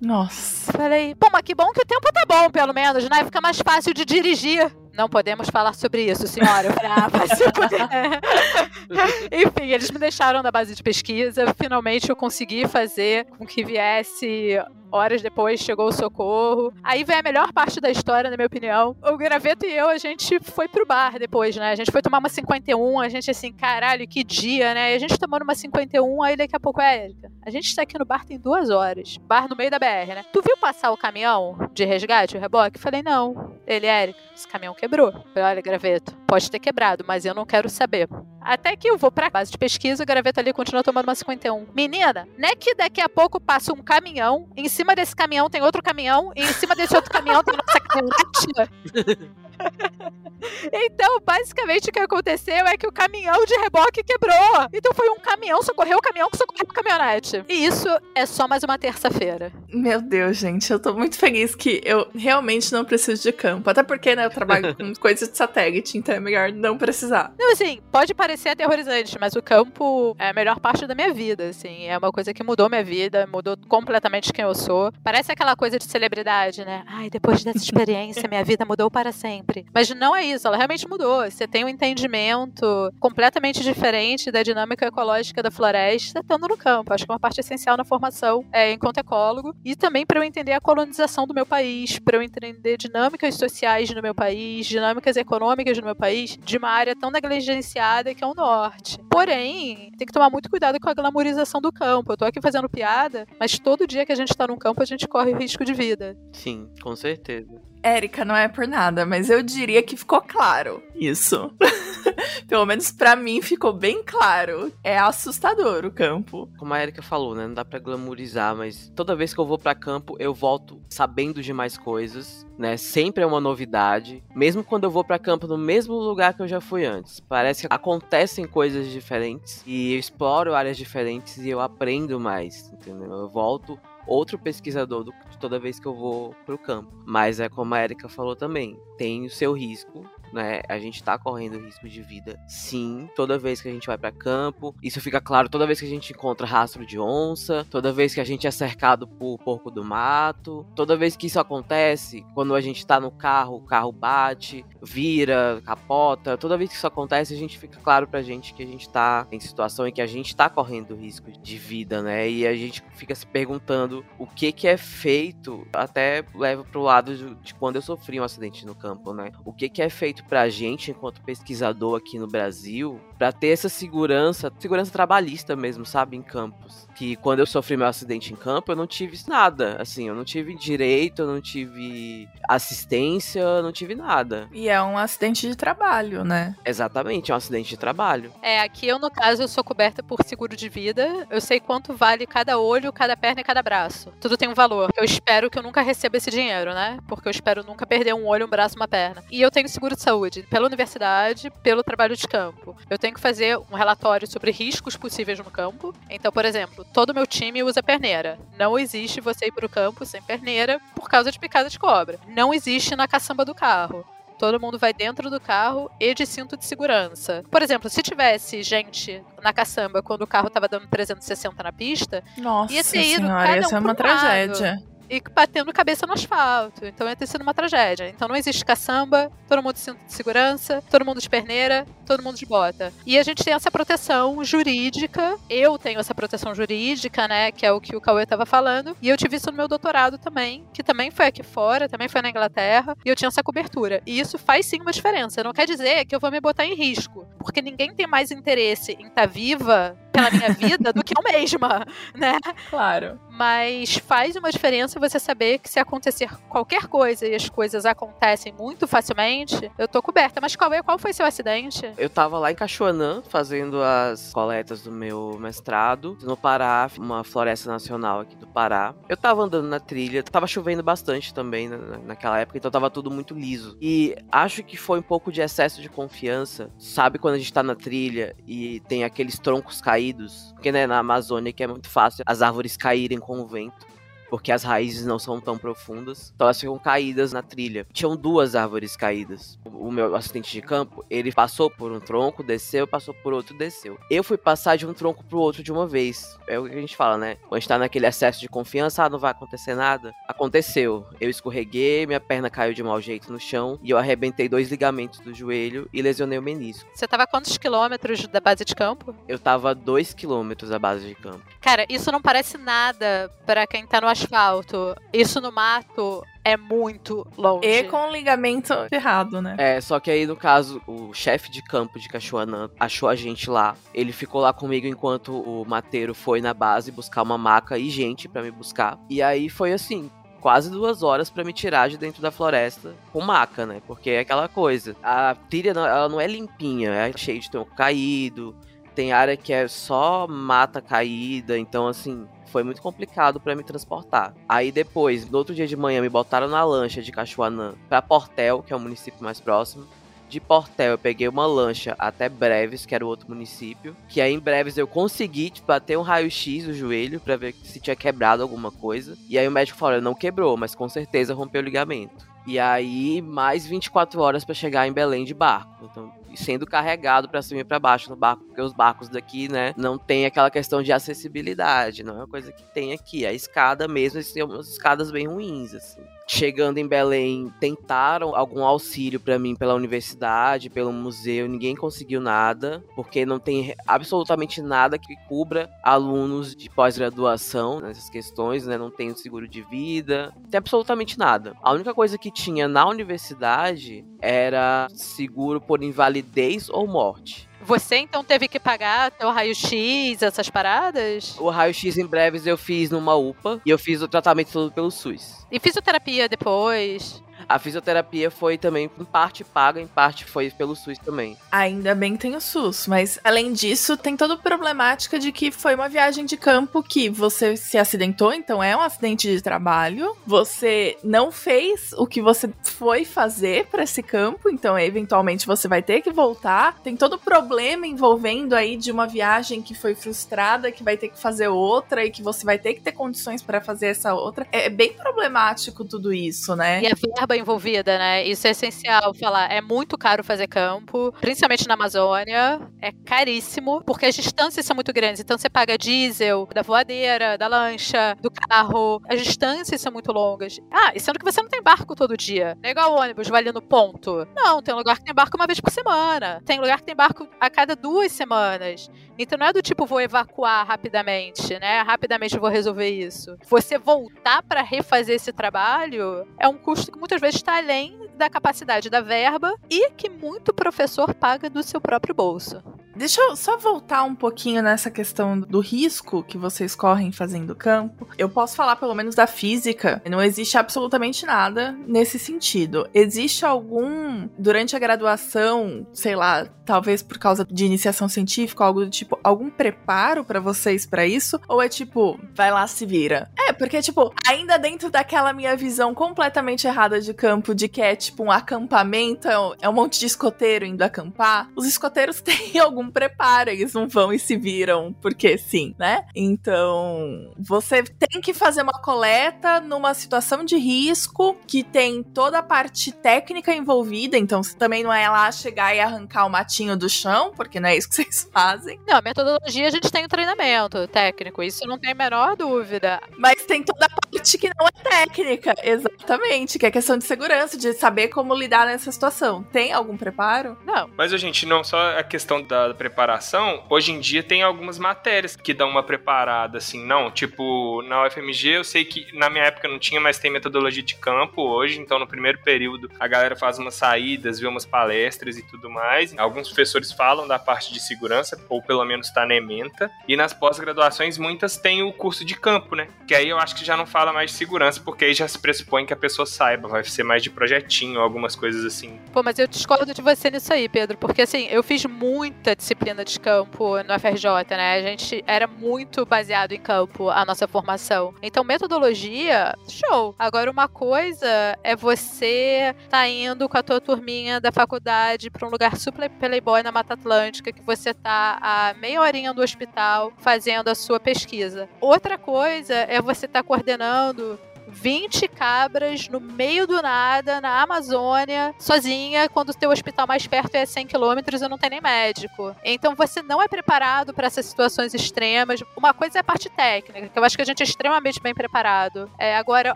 Nossa. Falei, pô, mas que bom que o tempo tá bom, pelo menos, né? Fica mais fácil de dirigir. não podemos falar sobre isso, senhora. Eu falei, ah, vai se Enfim, eles me deixaram na base de pesquisa. Finalmente eu consegui fazer com que viesse Horas depois chegou o socorro. Aí vem a melhor parte da história, na minha opinião. O Graveto e eu, a gente foi pro bar depois, né? A gente foi tomar uma 51, a gente assim, caralho, que dia, né? E a gente tomando uma 51, aí daqui a pouco é Érica. A gente está aqui no bar tem duas horas. Bar no meio da BR, né? Tu viu passar o caminhão de resgate, o reboque? Falei, não. Ele, Érica, esse caminhão quebrou. Falei, olha, Graveto, pode ter quebrado, mas eu não quero saber. Até que eu vou pra base de pesquisa, o Graveto ali continua tomando uma 51. Menina, né que daqui a pouco passa um caminhão em cima desse caminhão tem outro caminhão, e em cima desse outro caminhão tem nossa caminhonete. então, basicamente, o que aconteceu é que o caminhão de reboque quebrou. Então foi um caminhão, socorreu o caminhão que socorreu a caminhonete. E isso é só mais uma terça-feira. Meu Deus, gente, eu tô muito feliz que eu realmente não preciso de campo. Até porque, né, eu trabalho com coisas de satélite, então é melhor não precisar. Não, assim, pode parecer aterrorizante, mas o campo é a melhor parte da minha vida, assim. É uma coisa que mudou minha vida, mudou completamente quem eu sou. Parece aquela coisa de celebridade, né? Ai, depois dessa experiência, minha vida mudou para sempre. Mas não é isso, ela realmente mudou. Você tem um entendimento completamente diferente da dinâmica ecológica da floresta estando no campo. Acho que é uma parte essencial na formação é, enquanto ecólogo. E também para eu entender a colonização do meu país, para eu entender dinâmicas sociais no meu país, dinâmicas econômicas no meu país, de uma área tão negligenciada que é o norte. Porém, tem que tomar muito cuidado com a glamorização do campo. Eu tô aqui fazendo piada, mas todo dia que a gente tá no campo, a gente corre risco de vida. Sim, com certeza. Érica, não é por nada, mas eu diria que ficou claro isso. Pelo menos para mim ficou bem claro. É assustador o campo. Como a Erika falou, né? Não dá pra glamorizar, mas toda vez que eu vou para campo, eu volto sabendo de mais coisas, né? Sempre é uma novidade. Mesmo quando eu vou para campo no mesmo lugar que eu já fui antes. Parece que acontecem coisas diferentes e eu exploro áreas diferentes e eu aprendo mais, entendeu? Eu volto outro pesquisador do, toda vez que eu vou pro campo. Mas é como a Erika falou também, tem o seu risco, né? A gente tá correndo risco de vida, sim, toda vez que a gente vai para campo. Isso fica claro toda vez que a gente encontra rastro de onça, toda vez que a gente é cercado por porco do mato, toda vez que isso acontece, quando a gente tá no carro, o carro bate, vira, capota, toda vez que isso acontece, a gente fica claro pra gente que a gente tá em situação em que a gente tá correndo risco de vida, né? E a gente fica se perguntando o que que é feito, até leva pro lado de, quando eu sofri um acidente no campo, né? O que que é feito feito pra gente, enquanto pesquisador aqui no Brasil, para ter essa segurança, segurança trabalhista mesmo, sabe, em campos. Que quando eu sofri meu acidente em campo, eu não tive nada, assim, eu não tive direito, eu não tive assistência, eu não tive nada. E é um acidente de trabalho, né? Exatamente, é um acidente de trabalho. É, aqui eu, no caso, eu sou coberta por seguro de vida, eu sei quanto vale cada olho, cada perna e cada braço. Tudo tem um valor. Eu espero que eu nunca receba esse dinheiro, né? Porque eu espero nunca perder um olho, um braço, uma perna. E eu tenho seguro de saúde pela universidade, pelo trabalho de campo. Eu tenho que fazer um relatório sobre riscos possíveis no campo. Então, por exemplo, todo o meu time usa perneira. Não existe você ir para o campo sem perneira por causa de picada de cobra. Não existe na caçamba do carro. Todo mundo vai dentro do carro e de cinto de segurança. Por exemplo, se tivesse gente na caçamba quando o carro tava dando 360 na pista, Nossa ia ter ido senhora, cada ia um ser uma pro lado tragédia. E batendo cabeça no asfalto. Então ia ter sido uma tragédia. Então não existe caçamba, todo mundo de cinto de segurança, todo mundo de perneira, todo mundo de bota. E a gente tem essa proteção jurídica. Eu tenho essa proteção jurídica, né? Que é o que o Cauê tava falando. E eu tive isso no meu doutorado também, que também foi aqui fora, também foi na Inglaterra. E eu tinha essa cobertura. E isso faz sim uma diferença. Não quer dizer que eu vou me botar em risco. Porque ninguém tem mais interesse em estar viva pela minha vida do que eu mesma, né? Claro. Mas faz uma diferença você saber que se acontecer qualquer coisa e as coisas acontecem muito facilmente, eu tô coberta. Mas qual, é, qual foi seu acidente? Eu tava lá em Cachoanã, fazendo as coletas do meu mestrado, no Pará, uma floresta nacional aqui do Pará. Eu tava andando na trilha, tava chovendo bastante também na, naquela época, então tava tudo muito liso. E acho que foi um pouco de excesso de confiança. Sabe quando a gente tá na trilha e tem aqueles troncos caídos? Porque, né, na Amazônia que é muito fácil as árvores caírem com o vento. Porque as raízes não são tão profundas, então elas ficam caídas na trilha. Tinham duas árvores caídas. O meu assistente de campo, ele passou por um tronco, desceu, passou por outro, desceu. Eu fui passar de um tronco pro outro de uma vez. É o que a gente fala, né? Quando a gente tá naquele excesso de confiança, ah, não vai acontecer nada. Aconteceu. Eu escorreguei, minha perna caiu de mau jeito no chão e eu arrebentei dois ligamentos do joelho e lesionei o menisco. Você tava a quantos quilômetros da base de campo? Eu tava a dois quilômetros da base de campo. Cara, isso não parece nada pra quem tá no asfalto. Isso no mato é muito longe. E com o ligamento ferrado, né? É, só que aí no caso, o chefe de campo de Cachoanã achou a gente lá. Ele ficou lá comigo enquanto o mateiro foi na base buscar uma maca e gente pra me buscar. E aí foi assim, quase duas horas pra me tirar de dentro da floresta com maca, né? Porque é aquela coisa. A trilha não- ela não é limpinha, é cheia de tronco caído. Tem área que é só mata caída, então assim, foi muito complicado pra me transportar. Aí depois, no outro dia de manhã, me botaram na lancha de Cachoanã pra Portel, que é o município mais próximo. De Portel eu peguei uma lancha até Breves, que era o outro município. Que aí em Breves eu consegui tipo, bater um raio-x no joelho pra ver se tinha quebrado alguma coisa. E aí o médico falou, não quebrou, mas com certeza rompeu o ligamento. E aí mais 24 horas pra chegar em Belém de barco. Então, sendo carregado pra cima e pra baixo no barco, porque os barcos daqui, né, não tem aquela questão de acessibilidade, não é uma coisa que tem aqui. A escada mesmo, tem umas escadas bem ruins, assim. Chegando em Belém, tentaram algum auxílio pra mim pela universidade, pelo museu, ninguém conseguiu nada, porque não tem absolutamente nada que cubra alunos de pós-graduação nessas questões, né? Não tem seguro de vida, tem absolutamente nada. A única coisa que tinha na universidade era seguro por invalidez ou morte. Você então teve que pagar teu raio-x, essas paradas? O raio-x em breves eu fiz numa UPA e eu fiz o tratamento todo pelo SUS. E fisioterapia depois? A fisioterapia foi também em parte paga, em parte foi pelo SUS também. Ainda bem que tem o SUS, mas além disso, tem toda a problemática de que foi uma viagem de campo que você se acidentou, então é um acidente de trabalho. Você não fez o que você foi fazer para esse campo, então eventualmente você vai ter que voltar. Tem todo o problema envolvendo aí de uma viagem que foi frustrada, que vai ter que fazer outra e que você vai ter que ter condições para fazer essa outra. É bem problemático tudo isso, né? E a verba envolvida, né? Isso é essencial falar. É muito caro fazer campo, principalmente na Amazônia. É caríssimo, porque as distâncias são muito grandes. Então você paga diesel da voadeira, da lancha, do carro. As distâncias são muito longas. Ah, e sendo que você não tem barco todo dia. Não é igual ônibus, vai ali no ponto. Não, tem lugar que tem barco uma vez por semana. Tem lugar que tem barco a cada duas semanas. Então não é do tipo, vou evacuar rapidamente, né? Rapidamente vou resolver isso. Você voltar para refazer esse trabalho é um custo que muitas vezes está além da capacidade da verba e que muito professor paga do seu próprio bolso. Deixa eu só voltar um pouquinho nessa questão do risco que vocês correm fazendo campo. Eu posso falar pelo menos da física. Não existe absolutamente nada nesse sentido. Existe algum durante a graduação, sei lá, talvez por causa de iniciação científica, algo do tipo, algum preparo pra vocês pra isso? Ou é tipo, vai lá se vira? É, porque tipo, ainda dentro daquela minha visão completamente errada de campo de que é tipo um acampamento, é um monte de escoteiro indo acampar. Os escoteiros têm algum preparo, eles não vão e se viram porque sim, né? Então, você tem que fazer uma coleta numa situação de risco que tem toda a parte técnica envolvida, então você também não é lá chegar e arrancar o matinho do chão, porque não é isso que vocês fazem. Não, a metodologia a gente tem o treinamento técnico, isso não tem a menor dúvida. Mas tem toda a parte que não é técnica, exatamente, que é questão de segurança, de saber como lidar nessa situação. Tem algum preparo? Não. Mas, a gente, não só a questão da preparação, hoje em dia tem algumas matérias que dão uma preparada, assim, não, tipo, na UFMG eu sei que na minha época não tinha, mas tem metodologia de campo hoje, então no primeiro período a galera faz umas saídas, vê umas palestras e tudo mais. Alguns professores falam da parte de segurança, ou pelo menos tá na ementa, e nas pós-graduações muitas têm o curso de campo, né? Que aí eu acho que já não fala mais de segurança, porque aí já se pressupõe que a pessoa saiba, vai ser mais de projetinho, algumas coisas assim. Pô, mas eu discordo de você nisso aí, Pedro, porque assim, eu fiz muita de disciplina de campo no FRJ, né? A gente era muito baseado em campo a nossa formação. Então, metodologia, show. Agora, uma coisa é você tá indo com a tua turminha da faculdade para um lugar super playboy na Mata Atlântica, que você tá a meia horinha do hospital fazendo a sua pesquisa. Outra coisa é você tá coordenando 20 cabras no meio do nada, na Amazônia, sozinha, quando o teu hospital mais perto é 100 quilômetros e não tem nem médico. Então você não é preparado para essas situações extremas. Uma coisa é a parte técnica, que eu acho que a gente é extremamente bem preparado. É, agora,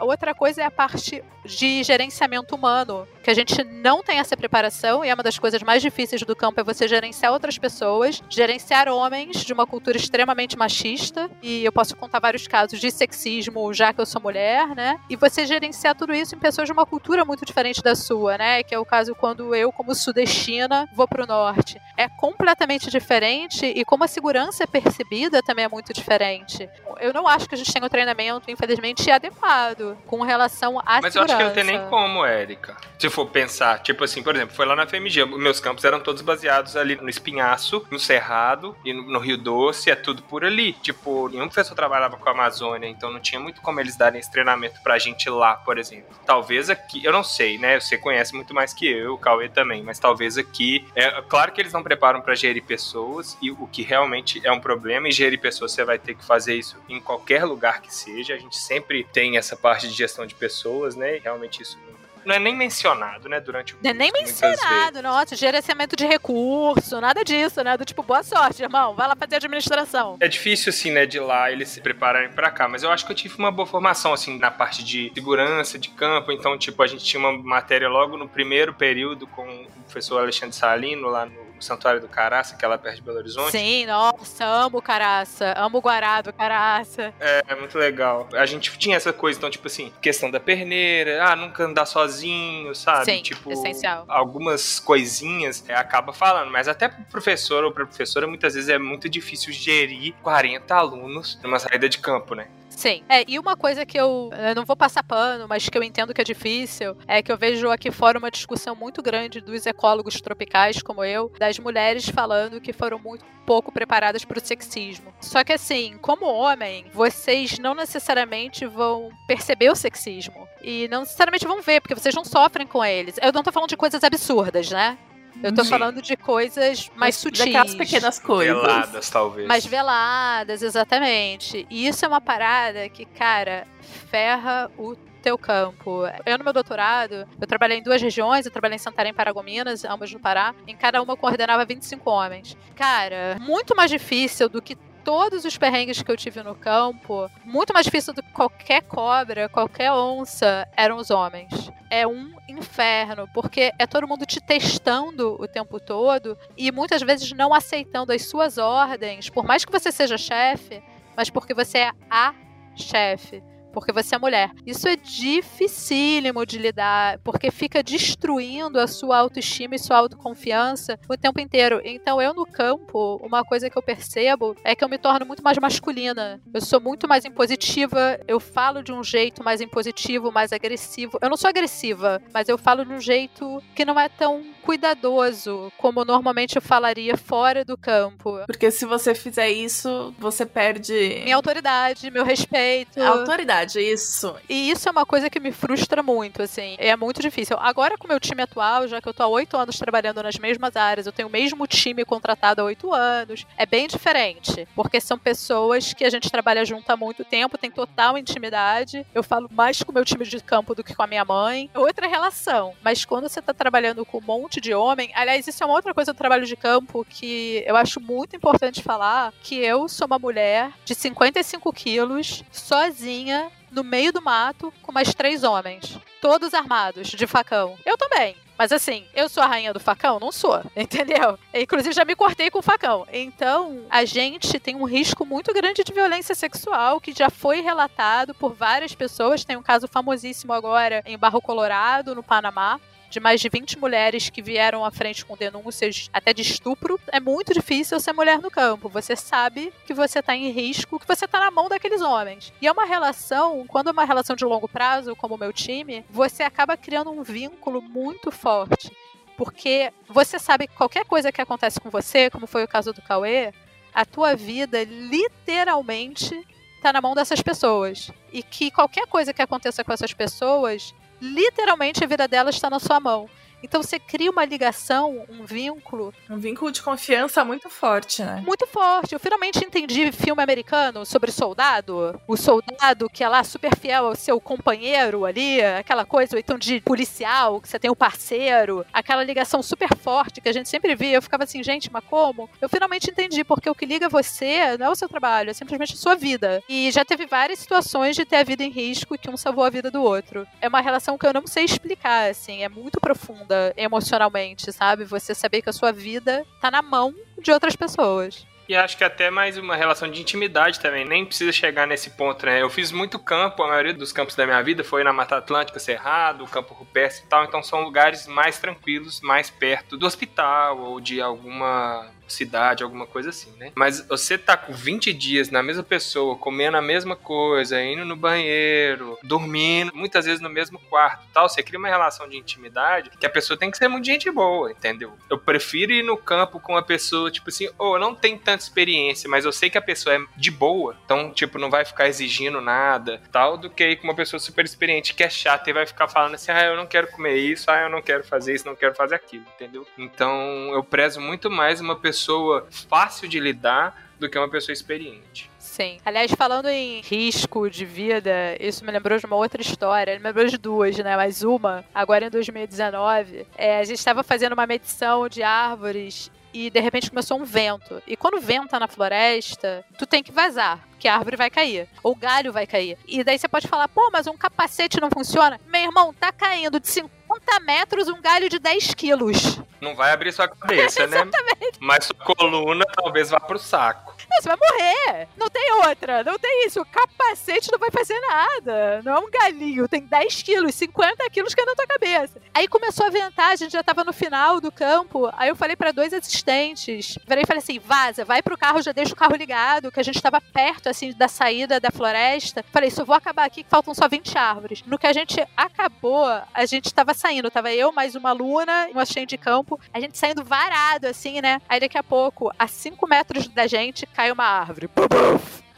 outra coisa é a parte de gerenciamento humano, que a gente não tem essa preparação e é uma das coisas mais difíceis do campo é você gerenciar outras pessoas, gerenciar homens de uma cultura extremamente machista. E eu posso contar vários casos de sexismo, já que eu sou mulher, né? Né? E você gerenciar tudo isso em pessoas de uma cultura muito diferente da sua, né? Que é o caso quando eu, como sudestina, vou pro norte. É completamente diferente e como a segurança é percebida também é muito diferente. Eu não acho que a gente tenha um treinamento, infelizmente, adequado com relação à Mas segurança. eu acho que não tem nem como, Érica. Se for pensar, tipo assim, por exemplo, foi lá na FMG, meus campos eram todos baseados ali no Espinhaço, no Cerrado e no Rio Doce, é tudo por ali. Tipo, nenhum professor trabalhava com a Amazônia, então não tinha muito como eles darem esse treinamento treinamento pra gente lá, por exemplo. Talvez aqui, eu não sei, né? Você conhece muito mais que eu, o Cauê também, mas talvez aqui. É claro que eles não preparam para gerir pessoas, e o que realmente é um problema, e gerir pessoas você vai ter que fazer isso em qualquer lugar que seja. A gente sempre tem essa parte de gestão de pessoas, né? E realmente isso não é nem mencionado, né, durante o curso, Não é nem mencionado, nossa, gerenciamento de recurso, nada disso, né, do tipo, boa sorte, irmão, vai lá fazer administração. É difícil, assim, né, de lá eles se prepararem para cá, mas eu acho que eu tive uma boa formação, assim, na parte de segurança, de campo, então, tipo, a gente tinha uma matéria logo no primeiro período com o professor Alexandre Salino, lá no Santuário do Caraça, que é lá perto de Belo Horizonte. Sim, nossa, amo Caraça, amo o Guará do Caraça. É, é muito legal. A gente tinha essa coisa, então, tipo assim, questão da perneira, ah, nunca andar sozinho, sabe? Sim, tipo, essencial. algumas coisinhas é, acaba falando, mas até pro professor ou pra professora, muitas vezes é muito difícil gerir 40 alunos numa saída de campo, né? Sim. É, e uma coisa que eu, eu, não vou passar pano, mas que eu entendo que é difícil, é que eu vejo aqui fora uma discussão muito grande dos ecólogos tropicais, como eu, das mulheres falando que foram muito pouco preparadas para o sexismo. Só que assim, como homem, vocês não necessariamente vão perceber o sexismo. E não necessariamente vão ver, porque vocês não sofrem com eles. Eu não tô falando de coisas absurdas, né? Eu tô Sim. falando de coisas mais sutis. Daquelas pequenas coisas. Veladas, talvez. Mais veladas, exatamente. E isso é uma parada que, cara, ferra o teu campo. Eu, no meu doutorado, eu trabalhei em duas regiões, eu trabalhei em Santarém e Paragominas, ambas no Pará. Em cada uma eu coordenava 25 homens. Cara, muito mais difícil do que todos os perrengues que eu tive no campo, muito mais difícil do que qualquer cobra, qualquer onça, eram os homens. É um inferno, porque é todo mundo te testando o tempo todo e muitas vezes não aceitando as suas ordens, por mais que você seja chefe, mas porque você é a chefe porque você é mulher. Isso é dificílimo de lidar, porque fica destruindo a sua autoestima e sua autoconfiança o tempo inteiro. Então, eu no campo, uma coisa que eu percebo é que eu me torno muito mais masculina. Eu sou muito mais impositiva, eu falo de um jeito mais impositivo, mais agressivo. Eu não sou agressiva, mas eu falo de um jeito que não é tão cuidadoso como normalmente eu falaria fora do campo. Porque se você fizer isso, você perde minha autoridade, meu respeito. A autoridade verdade, isso. E isso é uma coisa que me frustra muito, assim. É muito difícil. Agora, com o meu time atual, já que eu tô há oito anos trabalhando nas mesmas áreas, eu tenho o mesmo time contratado há oito anos, é bem diferente. Porque são pessoas que a gente trabalha junto há muito tempo, tem total intimidade. Eu falo mais com o meu time de campo do que com a minha mãe. Outra relação. Mas quando você tá trabalhando com um monte de homem, aliás, isso é uma outra coisa do trabalho de campo que eu acho muito importante falar, que eu sou uma mulher de 55 quilos, sozinha, no meio do mato com mais três homens, todos armados de facão. Eu também. Mas assim, eu sou a rainha do facão? Não sou, entendeu? Inclusive já me cortei com o facão. Então, a gente tem um risco muito grande de violência sexual que já foi relatado por várias pessoas. Tem um caso famosíssimo agora em Barro Colorado, no Panamá, de mais de 20 mulheres que vieram à frente com denúncias até de estupro, é muito difícil ser mulher no campo. Você sabe que você está em risco, que você está na mão daqueles homens. E é uma relação, quando é uma relação de longo prazo, como o meu time, você acaba criando um vínculo muito forte Porque você sabe que qualquer coisa que acontece com você, como foi o caso do Cauê, a tua vida literalmente tá na mão dessas pessoas. E que qualquer coisa que aconteça com essas pessoas, literalmente a vida delas está na sua mão. Então você cria uma ligação, um vínculo. Um vínculo de confiança muito forte, né? Muito forte. Eu finalmente entendi filme americano sobre soldado. O soldado que é lá super fiel ao seu companheiro ali, aquela coisa, ou então de policial, que você tem o parceiro, aquela ligação super forte que a gente sempre via. Eu ficava assim, gente, mas como? Eu finalmente entendi, porque o que liga você não é o seu trabalho, é simplesmente a sua vida. E já teve várias situações de ter a vida em risco e que um salvou a vida do outro. É uma relação que eu não sei explicar, assim, é muito profunda emocionalmente, sabe? Você saber que a sua vida tá na mão de outras pessoas. E acho que até mais uma relação de intimidade também. Nem precisa chegar nesse ponto, né? Eu fiz muito campo, a maioria dos campos da minha vida foi na Mata Atlântica, Cerrado, Campo Rupestre e tal. Então são lugares mais tranquilos, mais perto do hospital ou de alguma cidade, alguma coisa assim, né? Mas você tá com 20 dias na mesma pessoa, comendo a mesma coisa, indo no banheiro, dormindo, muitas vezes no mesmo quarto tal, você cria uma relação de intimidade que a pessoa tem que ser muito gente boa, entendeu? Eu prefiro ir no campo com uma pessoa, tipo assim, ou oh, não tem tanta experiência, mas eu sei que a pessoa é de boa, então, tipo, não vai ficar exigindo nada, tal, do que ir com uma pessoa super experiente que é chata e vai ficar falando assim, ah, eu não quero comer isso, ah, eu não quero fazer isso, não quero fazer aquilo, entendeu? Então, eu prezo muito mais uma pessoa pessoa fácil de lidar do que uma pessoa experiente. Sim. Aliás, falando em risco de vida, isso me lembrou de uma outra história. Me lembrou de duas, né? Mas uma, agora em 2019, é, a gente estava fazendo uma medição de árvores e de repente começou um vento. E quando venta na floresta, tu tem que vazar, porque a árvore vai cair, ou o galho vai cair. E daí você pode falar, pô, mas um capacete não funciona? Meu irmão, tá caindo de 50 metros um galho de 10 quilos. Não vai abrir sua cabeça, né? Mas sua coluna talvez vá pro saco. Você vai morrer. Não tem outra. Não tem isso. O capacete não vai fazer nada. Não é um galinho. Tem 10 quilos, 50 quilos que é na tua cabeça. Aí começou a ventar. A gente já tava no final do campo. Aí eu falei para dois assistentes. Virei e falei assim: vaza, vai pro carro, já deixa o carro ligado. Que a gente tava perto, assim, da saída da floresta. Falei, só vou acabar aqui que faltam só 20 árvores. No que a gente acabou, a gente tava saindo. Tava eu, mais uma aluna, um assistente de campo. A gente saindo varado, assim, né? Aí daqui a pouco, a 5 metros da gente, caiu uma árvore.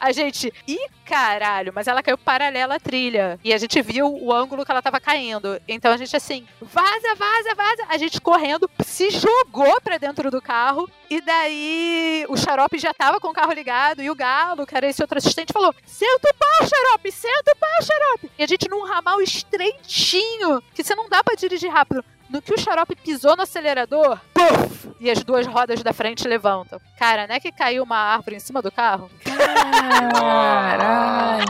A gente, ih, caralho, mas ela caiu paralela à trilha. E a gente viu o ângulo que ela tava caindo. Então a gente, assim, vaza, vaza, vaza. A gente correndo, se jogou pra dentro do carro. E daí o xarope já tava com o carro ligado. E o galo, que era esse outro assistente, falou: Senta o pau, xarope, senta o pau, xarope. E a gente num ramal estreitinho, que você não dá pra dirigir rápido. No que o xarope pisou no acelerador, puff, e as duas rodas da frente levantam. Cara, não é que caiu uma árvore em cima do carro? Caralho!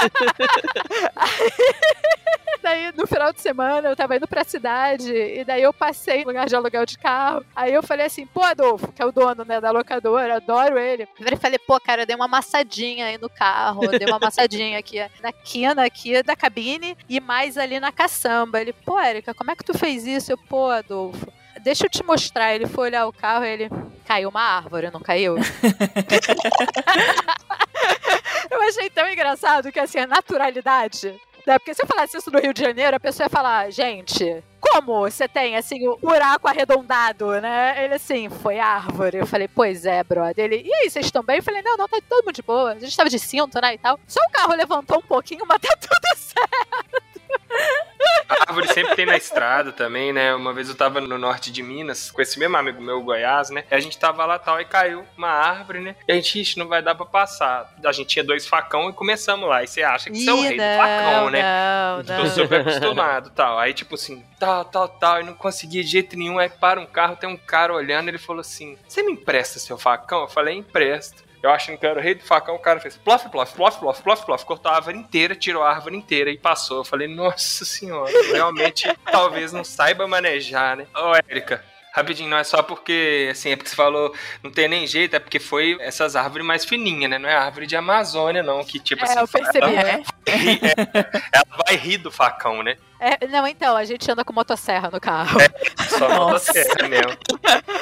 daí, no final de semana, eu tava indo pra cidade, e daí eu passei no lugar de aluguel de carro. Aí eu falei assim, pô, Adolfo, que é o dono, né, da locadora, adoro ele. Eu falei, pô, cara, eu dei uma amassadinha aí no carro, dei uma amassadinha aqui na quina aqui da cabine e mais ali na caçamba. Ele, pô, Como é que tu fez isso? Eu, pô, Adolfo, deixa eu te mostrar. Ele foi olhar o carro ele caiu uma árvore, não caiu? eu achei tão engraçado que assim, a naturalidade. Né? Porque se eu falasse isso no Rio de Janeiro, a pessoa ia falar, gente, como você tem, assim, o buraco arredondado, né? Ele, assim, foi árvore. Eu falei, pois é, brother. Ele, e aí, vocês estão bem? Eu falei, não, não, tá todo mundo de boa. A gente tava de cinto, né, e tal. Só o carro levantou um pouquinho, mas tá tudo certo. A árvore sempre tem na estrada também, né? Uma vez eu tava no norte de Minas, com esse mesmo amigo meu, Goiás, né? E a gente tava lá tal, e caiu uma árvore, né? E a gente, ixi, não vai dar pra passar. A gente tinha dois facão e começamos lá. E você acha que você é o rei do facão, né? Não, Tô super acostumado tal. Aí, tipo assim, tal, tal, tal, e não conseguia de jeito nenhum. Aí para um carro, tem um cara olhando, ele falou assim: Você me empresta seu facão? Eu falei, empresto. Eu achando que eu era o rei do facão, o cara fez plof, plof, plof, plof, plof, plof, cortou a árvore inteira, tirou a árvore inteira e passou. Eu falei, nossa senhora, realmente talvez não saiba manejar, né? Ô, Érica, Rapidinho, não é só porque, assim, é porque você falou, não tem nem jeito, é porque foi essas árvores mais fininhas, né? Não é árvore de Amazônia, não, que tipo É, assim. eu percebi. Ela, É. ela vai rir do facão, né? É, não, então, a gente anda com motosserra no carro. Só nota Nossa. certa mesmo.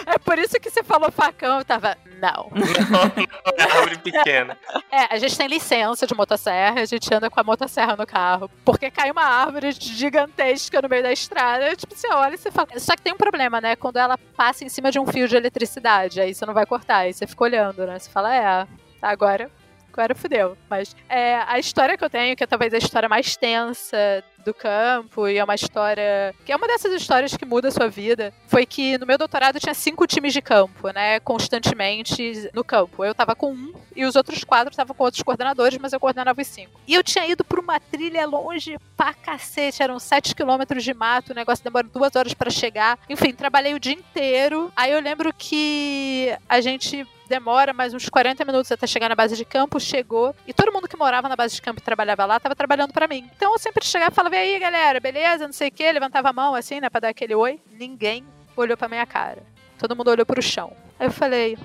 É por isso que você falou facão, eu tava. Não. Não, não é árvore pequena. É, a gente tem licença de motosserra, a gente anda com a motosserra no carro. Porque cai uma árvore gigantesca no meio da estrada, tipo, você olha e você fala. Só que tem um problema, né? Quando ela passa em cima de um fio de eletricidade, aí você não vai cortar, aí você fica olhando, né? Você fala, é, tá, agora. Agora fudeu. Mas é, a história que eu tenho, que é talvez a história mais tensa do campo, e é uma história. que é uma dessas histórias que muda a sua vida, foi que no meu doutorado tinha cinco times de campo, né? Constantemente no campo. Eu tava com um e os outros quatro estavam com outros coordenadores, mas eu coordenava os cinco. E eu tinha ido pra uma trilha longe pra cacete, eram sete quilômetros de mato, o negócio demora duas horas pra chegar. Enfim, trabalhei o dia inteiro. Aí eu lembro que a gente demora mais uns 40 minutos até chegar na base de campo, chegou, e todo mundo que morava na base de campo e trabalhava lá tava trabalhando pra mim. Então eu sempre chegava e falava, e aí galera, beleza, não sei o que, levantava a mão assim, né, pra dar aquele oi. Ninguém olhou pra minha cara. Todo mundo olhou pro chão. Aí eu falei,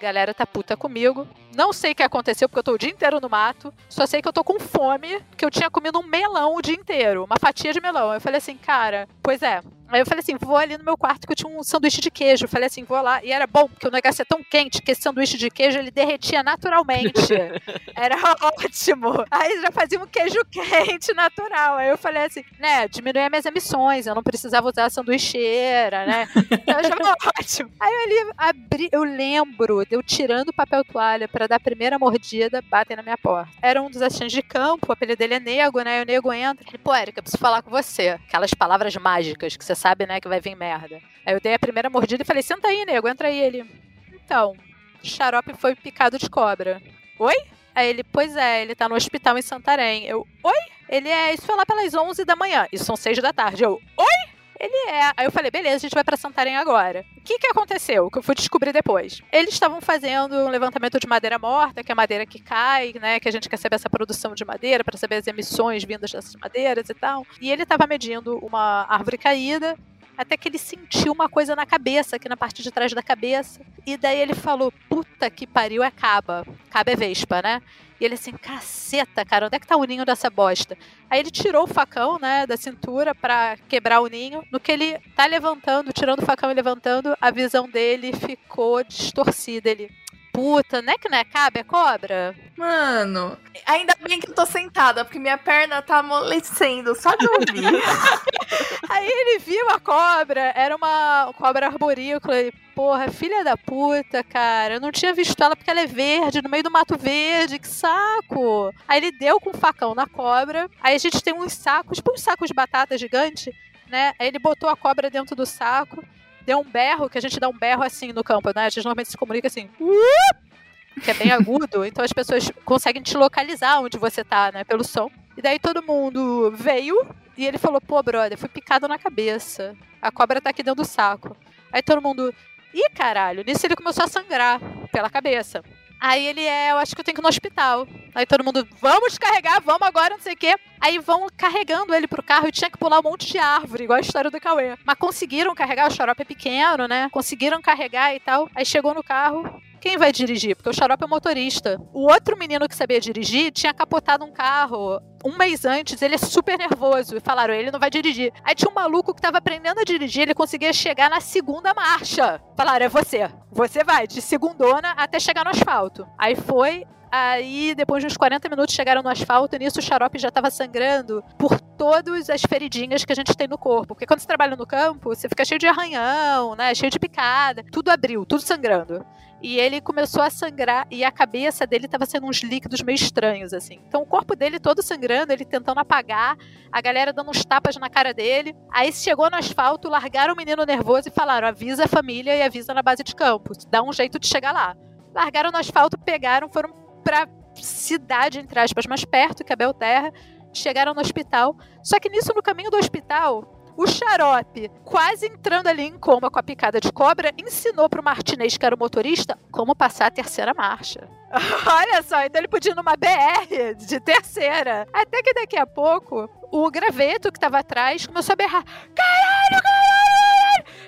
galera tá puta comigo. Não sei o que aconteceu, porque eu tô o dia inteiro no mato. Só sei que eu tô com fome, que eu tinha comido um melão o dia inteiro, uma fatia de melão. Eu falei assim, cara, pois é. Aí eu falei assim, vou ali no meu quarto que eu tinha um sanduíche de queijo. Eu falei assim, vou lá. E era bom, porque o negócio é tão quente que esse sanduíche de queijo ele derretia naturalmente. era ótimo. Aí já fazia um queijo quente natural. Aí eu falei assim, né, diminuir as minhas emissões. Eu não precisava usar a sanduicheira, né? Então já foi ótimo. Aí eu ali abri, eu lembro eu tirando o papel toalha pra dar a primeira mordida, batem na minha porta. Era um dos assistentes de campo, o apelido dele é Nego, né? E o Nego entra. Ele, pô, Erika, preciso falar com você. Aquelas palavras mágicas que você sabe, né, que vai vir merda. Aí eu dei a primeira mordida e falei, senta aí, Nego, entra aí. Ele, então, xarope foi picado de cobra. Oi? Aí ele, pois é, ele tá no hospital em Santarém. Eu, oi? Ele é, isso foi lá pelas 11 da manhã. Isso são 6 da tarde. Eu, oi? Ele é. Aí eu falei, beleza, a gente vai pra Santarém agora. O que que aconteceu? Que eu fui descobrir depois. Eles estavam fazendo um levantamento de madeira morta, que é a madeira que cai, né? Que a gente quer saber essa produção de madeira, para saber as emissões vindas dessas madeiras e tal. E ele tava medindo uma árvore caída. Até que ele sentiu uma coisa na cabeça, aqui na parte de trás da cabeça. E daí ele falou: Puta que pariu, é caba. Caba é vespa, né? E ele assim, caceta, cara, onde é que tá o ninho dessa bosta? Aí ele tirou o facão, né, da cintura pra quebrar o ninho. No que ele tá levantando, tirando o facão e levantando, a visão dele ficou distorcida. Ele, puta, não é que não é caba, é cobra? Mano, ainda bem que eu tô sentada, porque minha perna tá amolecendo, só de ouvir. Aí ele viu a cobra, era uma cobra arborícola. Ele, porra, filha da puta, cara. Eu não tinha visto ela porque ela é verde, no meio do mato verde, que saco. Aí ele deu com o facão na cobra. Aí a gente tem uns sacos, tipo uns sacos de batata gigante, né? Aí ele botou a cobra dentro do saco, deu um berro, que a gente dá um berro assim no campo, né? A gente normalmente se comunica assim. "Uh!", Que é bem agudo, então as pessoas conseguem te localizar onde você tá, né? Pelo som. E daí todo mundo veio e ele falou: pô, brother, fui picado na cabeça. A cobra tá aqui dentro do saco. Aí todo mundo. Ih, caralho. Nisso ele começou a sangrar pela cabeça. Aí ele é, eu acho que eu tenho que ir no hospital. Aí todo mundo, vamos carregar, vamos agora, não sei o quê. Aí vão carregando ele pro carro e tinha que pular um monte de árvore, igual a história do Cauê. Mas conseguiram carregar, o xarope é pequeno, né? Conseguiram carregar e tal. Aí chegou no carro, quem vai dirigir? Porque o xarope é motorista. O outro menino que sabia dirigir tinha capotado um carro um mês antes, ele é super nervoso. E falaram, ele não vai dirigir. Aí tinha um maluco que tava aprendendo a dirigir, ele conseguia chegar na segunda marcha. Falaram, é você. Você vai, de segundona até chegar no asfalto. Aí foi, Aí, depois de uns 40 minutos, chegaram no asfalto e nisso o xarope já tava sangrando por todas as feridinhas que a gente tem no corpo. Porque quando você trabalha no campo, você fica cheio de arranhão, né? Cheio de picada. Tudo abriu, tudo sangrando. E ele começou a sangrar e a cabeça dele tava sendo uns líquidos meio estranhos, assim. Então o corpo dele todo sangrando, ele tentando apagar, a galera dando uns tapas na cara dele. Aí chegou no asfalto, largaram o menino nervoso e falaram: avisa a família e avisa na base de campo. Dá um jeito de chegar lá. Largaram no asfalto, pegaram, foram pra cidade, entre aspas, mais perto, que é Belterra. Chegaram no hospital. Só que nisso, no caminho do hospital, o xarope, quase entrando ali em coma com a picada de cobra, ensinou pro Martinez, que era o motorista, como passar a terceira marcha. Olha só, então ele podia ir numa BR de terceira. Até que daqui a pouco, o graveto que tava atrás começou a berrar: caralho!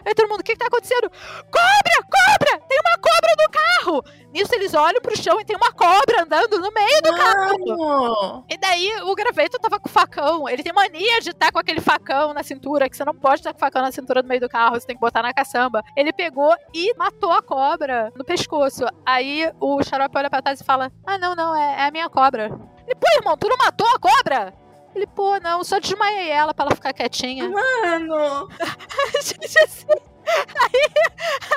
Aí todo mundo, o que, que tá acontecendo? Cobra! Cobra! Tem uma cobra no carro! Nisso eles olham pro chão e tem uma cobra andando no meio do carro. Mano! E daí o graveto tava com facão. Ele tem mania de estar com aquele facão na cintura, que você não pode estar com facão na cintura no meio do carro, você tem que botar na caçamba. Ele pegou e matou a cobra no pescoço. Aí o xarope olha pra trás e fala: Ah, não, não, é, é a minha cobra. Ele, pô, irmão, tu não matou a cobra? Ele, pô, não, só desmaiei ela pra ela ficar quietinha. Mano! Gente, assim, aí,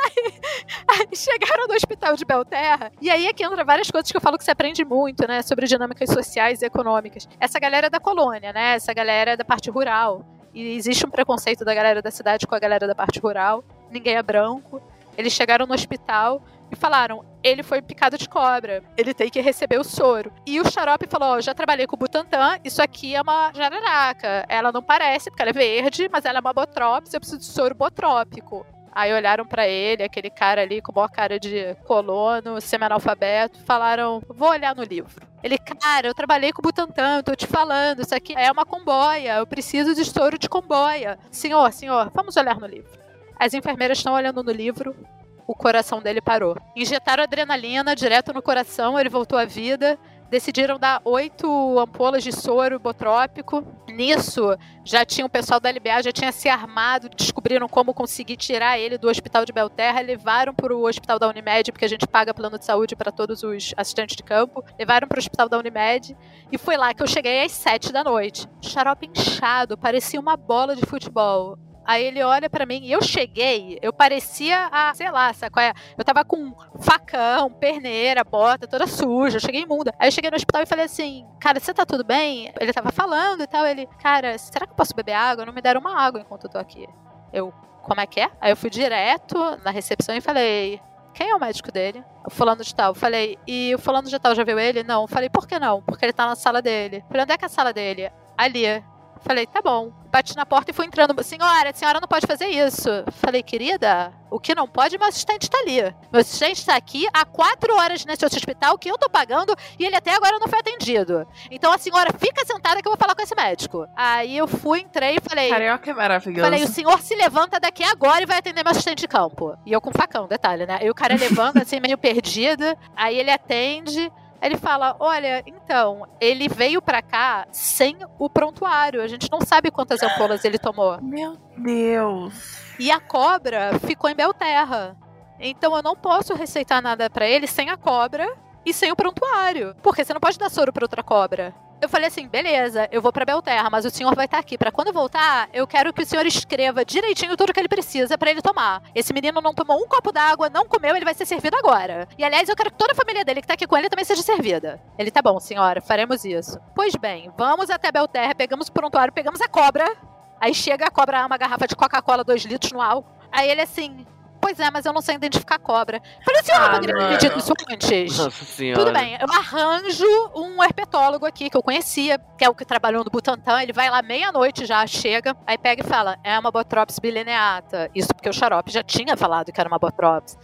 aí- aí chegaram no hospital de Belterra, e aí é que entra várias coisas que eu falo que você aprende muito, né, sobre dinâmicas sociais e econômicas. Essa galera é da colônia, né, essa galera é da parte rural, e existe um preconceito da galera da cidade com a galera da parte rural, ninguém é branco. Eles chegaram no hospital e falaram: ele foi picado de cobra, ele tem que receber o soro. E o xarope falou: ó, já trabalhei com o Butantan, isso aqui é uma jararaca. Ela não parece, porque ela é verde, mas ela é uma botrops, eu preciso de soro botrópico. Aí olharam pra ele, aquele cara ali com a maior cara de colono, semi-analfabeto, falaram: vou olhar no livro. Ele, cara, eu trabalhei com o Butantan, tô te falando, isso aqui é uma comboia, eu preciso de soro de comboia. Senhor, senhor, vamos olhar no livro. As enfermeiras estão olhando no livro, o coração dele parou. Injetaram adrenalina direto no coração, ele voltou à vida. Decidiram dar oito ampolas de soro botrópico. Nisso, já tinha o pessoal da LBA, já tinha se armado, descobriram como conseguir tirar ele do hospital de Belterra, levaram para o hospital da Unimed, porque a gente paga plano de saúde para todos os assistentes de campo. Levaram para o hospital da Unimed e foi lá que eu cheguei às sete da noite. Xarope inchado, parecia uma bola de futebol. Aí ele olha pra mim e eu cheguei, eu parecia a, sei lá, sabe qual é? Eu tava com facão, perneira, bota toda suja, eu cheguei imunda. Aí eu cheguei no hospital e falei assim, cara, você tá tudo bem? Ele tava falando e tal, ele, cara, será que eu posso beber água? Não me deram uma água enquanto eu tô aqui. Eu, como é que é? Aí eu fui direto na recepção e falei, quem é o médico dele? O fulano de tal. Falei, e o fulano de tal já viu ele? Não. Falei, por que não? Porque ele tá na sala dele. Falei, onde é que é a sala dele? Ali. Falei, tá bom. Bati na porta e fui entrando. Senhora, a senhora não pode fazer isso. Falei, querida, o que não pode, meu assistente tá ali. Meu assistente tá aqui há quatro horas nesse hospital que eu tô pagando e ele até agora não foi atendido. Então a senhora fica sentada que eu vou falar com esse médico. Aí eu fui, entrei e falei. Carioca é maravilhoso. Falei, o senhor se levanta daqui agora e vai atender meu assistente de campo. E eu com facão, detalhe, né? Aí o cara levanta, assim, meio perdido. Aí ele atende. Ele fala: Olha, então, ele veio pra cá sem o prontuário. A gente não sabe quantas ampolas ele tomou. Meu Deus. E a cobra ficou em Belterra. Então eu não posso receitar nada pra ele sem a cobra e sem o prontuário. Porque você não pode dar soro pra outra cobra. Eu falei assim, beleza, eu vou pra Belterra, mas o senhor vai estar aqui. Pra quando eu voltar, eu quero que o senhor escreva direitinho tudo que ele precisa pra ele tomar. Esse menino não tomou um copo d'água, não comeu, ele vai ser servido agora. E aliás, eu quero que toda a família dele que tá aqui com ele também seja servida. Ele, tá bom, senhora, faremos isso. Pois bem, vamos até Belterra, pegamos o prontuário, pegamos a cobra. Aí chega a cobra, uma garrafa de Coca-Cola, dois litros no álcool. Aí ele assim, pois é, mas eu não sei identificar cobra. Falei, o senhor Ah, não poderia ter dito isso antes? Nossa senhora. Tudo bem, eu arranjo um herpetólogo aqui que eu conhecia, que é o que trabalhou no Butantan. Ele vai lá meia-noite já, chega, aí pega e fala: é uma Botrops bilineata. Isso porque o xarope já tinha falado que era uma Botrops.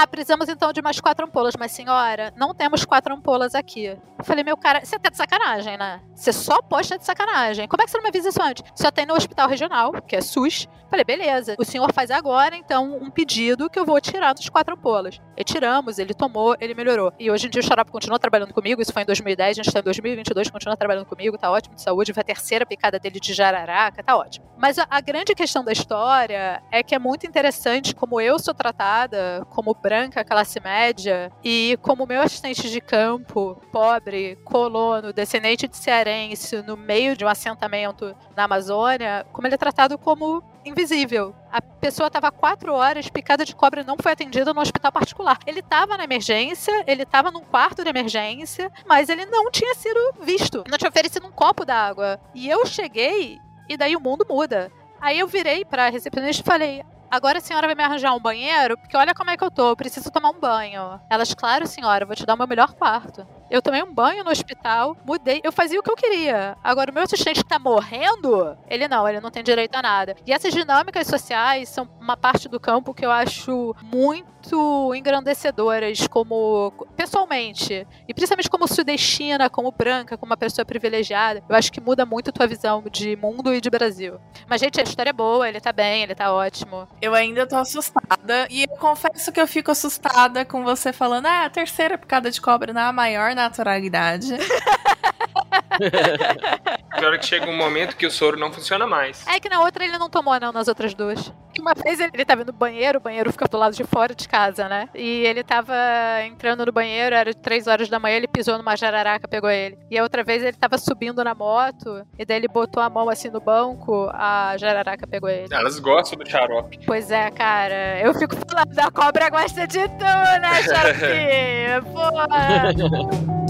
Ah, precisamos então de mais quatro ampolas, mas senhora, não temos quatro ampolas aqui. Eu falei, meu cara, você tá de sacanagem, né? Você só pode estar de sacanagem. Como é que você não me avisa isso antes? Só tem no hospital regional, que é SUS. Falei, beleza. O senhor faz agora, então, um pedido que eu vou tirar dos quatro ampolas. E tiramos, ele tomou, ele melhorou. E hoje em dia o xarope continua trabalhando comigo, isso foi em 2010, a gente tá em 2022, continua trabalhando comigo, tá ótimo de saúde, foi a terceira picada dele de jararaca, tá ótimo. Mas a, a grande questão da história é que é muito interessante como eu sou tratada, como branca, classe média, e como meu assistente de campo, pobre, colono, descendente de cearense, no meio de um assentamento na Amazônia, como ele é tratado como invisível. A pessoa estava quatro horas picada de cobra e não foi atendida no hospital particular. Ele estava na emergência, ele estava num quarto de emergência, mas ele não tinha sido visto. Não tinha oferecido um copo d'água. E eu cheguei e daí o mundo muda. Aí eu virei pra recepcionista e falei: Agora a senhora vai me arranjar um banheiro? Porque olha como é que eu tô, eu preciso tomar um banho. Elas, claro, senhora, eu vou te dar o meu melhor quarto. Eu tomei um banho no hospital, mudei, eu fazia o que eu queria. Agora, o meu assistente tá morrendo, ele não, ele não tem direito a nada. E essas dinâmicas sociais são uma parte do campo que eu acho muito engrandecedoras como pessoalmente e principalmente como sudestina, como branca, como uma pessoa privilegiada. Eu acho que muda muito a tua visão de mundo e de Brasil. Mas gente, a história é boa, ele tá bem, ele tá ótimo. Eu ainda tô assustada. E eu confesso que eu fico assustada com você falando, ah, a terceira picada de cobra na maior naturalidade. Pior que chega um momento que o soro não funciona mais. É que na outra ele não tomou, não, nas outras duas. Que uma vez ele, ele tava no banheiro, o banheiro fica do lado de fora de casa, né? E ele tava entrando no banheiro, era três horas da manhã, ele pisou numa jararaca, pegou ele. E a outra vez ele tava subindo na moto, e daí ele botou a mão assim no banco, a jararaca pegou ele. Elas gostam do xarope. Pois é, cara, eu fico falando, a cobra gosta de tu, né, Xarope? Pô!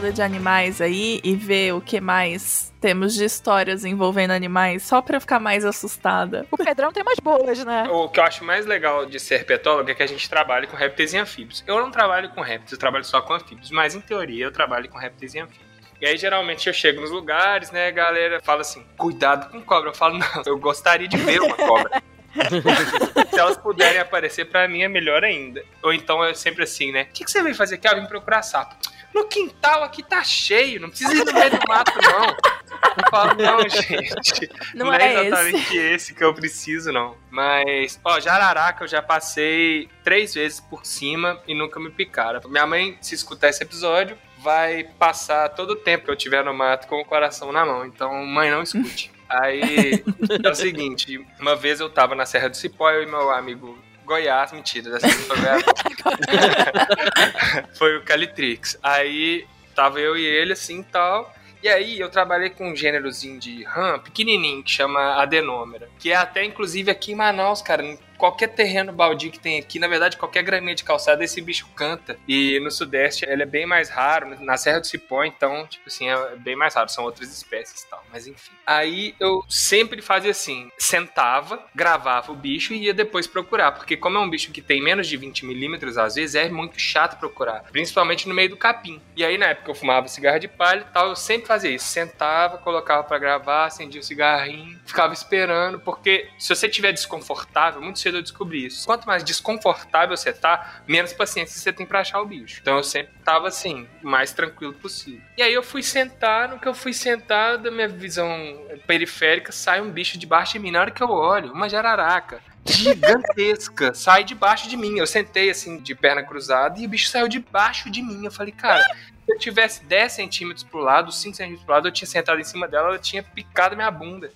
de animais aí e ver o que mais temos de histórias envolvendo animais, só pra eu ficar mais assustada. O Pedrão tem umas boas, né? O que eu acho mais legal de ser herpetólogo é que a gente trabalha com répteis e anfíbios. Eu não trabalho com répteis, eu trabalho só com anfíbios, mas em teoria eu trabalho com répteis e anfíbios. E aí, geralmente, eu chego nos lugares, né, a galera fala assim, cuidado com cobra. Eu falo, não, eu gostaria de ver uma cobra. Se elas puderem aparecer, pra mim é melhor ainda. Ou então é sempre assim, né? O que, que você veio fazer aqui? Ah, eu vim procurar sapo. No quintal aqui tá cheio, não precisa ir no meio do mato, não. Eu falo, não, gente. Não é, é exatamente esse. que eu preciso, não. Mas, ó, jararaca eu já passei três vezes por cima e nunca me picaram. Minha mãe, se escutar esse episódio, vai passar todo o tempo que eu tiver no mato com o coração na mão. Então, mãe, não escute. Aí é o seguinte, uma vez eu tava na Serra do Cipó, eu e meu amigo Goiás, mentira, dessa vez foi Goiás. foi o Calitrix. Aí tava eu e ele assim e tal. E aí eu trabalhei com um gênerozinho de rã pequenininho que chama adenômera, que é até inclusive aqui em Manaus, cara, qualquer terreno baldio que tem aqui, na verdade qualquer graminha de calçada esse bicho canta. E no sudeste ele é bem mais raro, na Serra do Cipó então, tipo assim, é bem mais raro, são outras espécies e tal, mas enfim. Aí eu sempre fazia assim, sentava, gravava o bicho e ia depois procurar, porque como é um bicho que tem menos de 20 milímetros, às vezes é muito chato procurar, principalmente no meio do capim. E aí na época eu fumava cigarro de palha e tal, eu sempre fazia isso, sentava, colocava para gravar, acendia o cigarrinho, ficava esperando, porque se você tiver desconfortável, muito cedo eu descobri isso. Quanto mais desconfortável você tá, menos paciência você tem pra achar o bicho. Então eu sempre tava assim, o mais tranquilo possível. E aí eu fui sentar, no que eu fui sentar, da minha visão periférica, sai um bicho debaixo de mim. Na hora que eu olho, uma jararaca gigantesca sai debaixo de mim. Eu sentei assim, de perna cruzada, e o bicho saiu debaixo de mim. Eu falei, cara, se eu tivesse 10 centímetros pro lado, 5 centímetros pro lado, eu tinha sentado em cima dela, ela tinha picado minha bunda.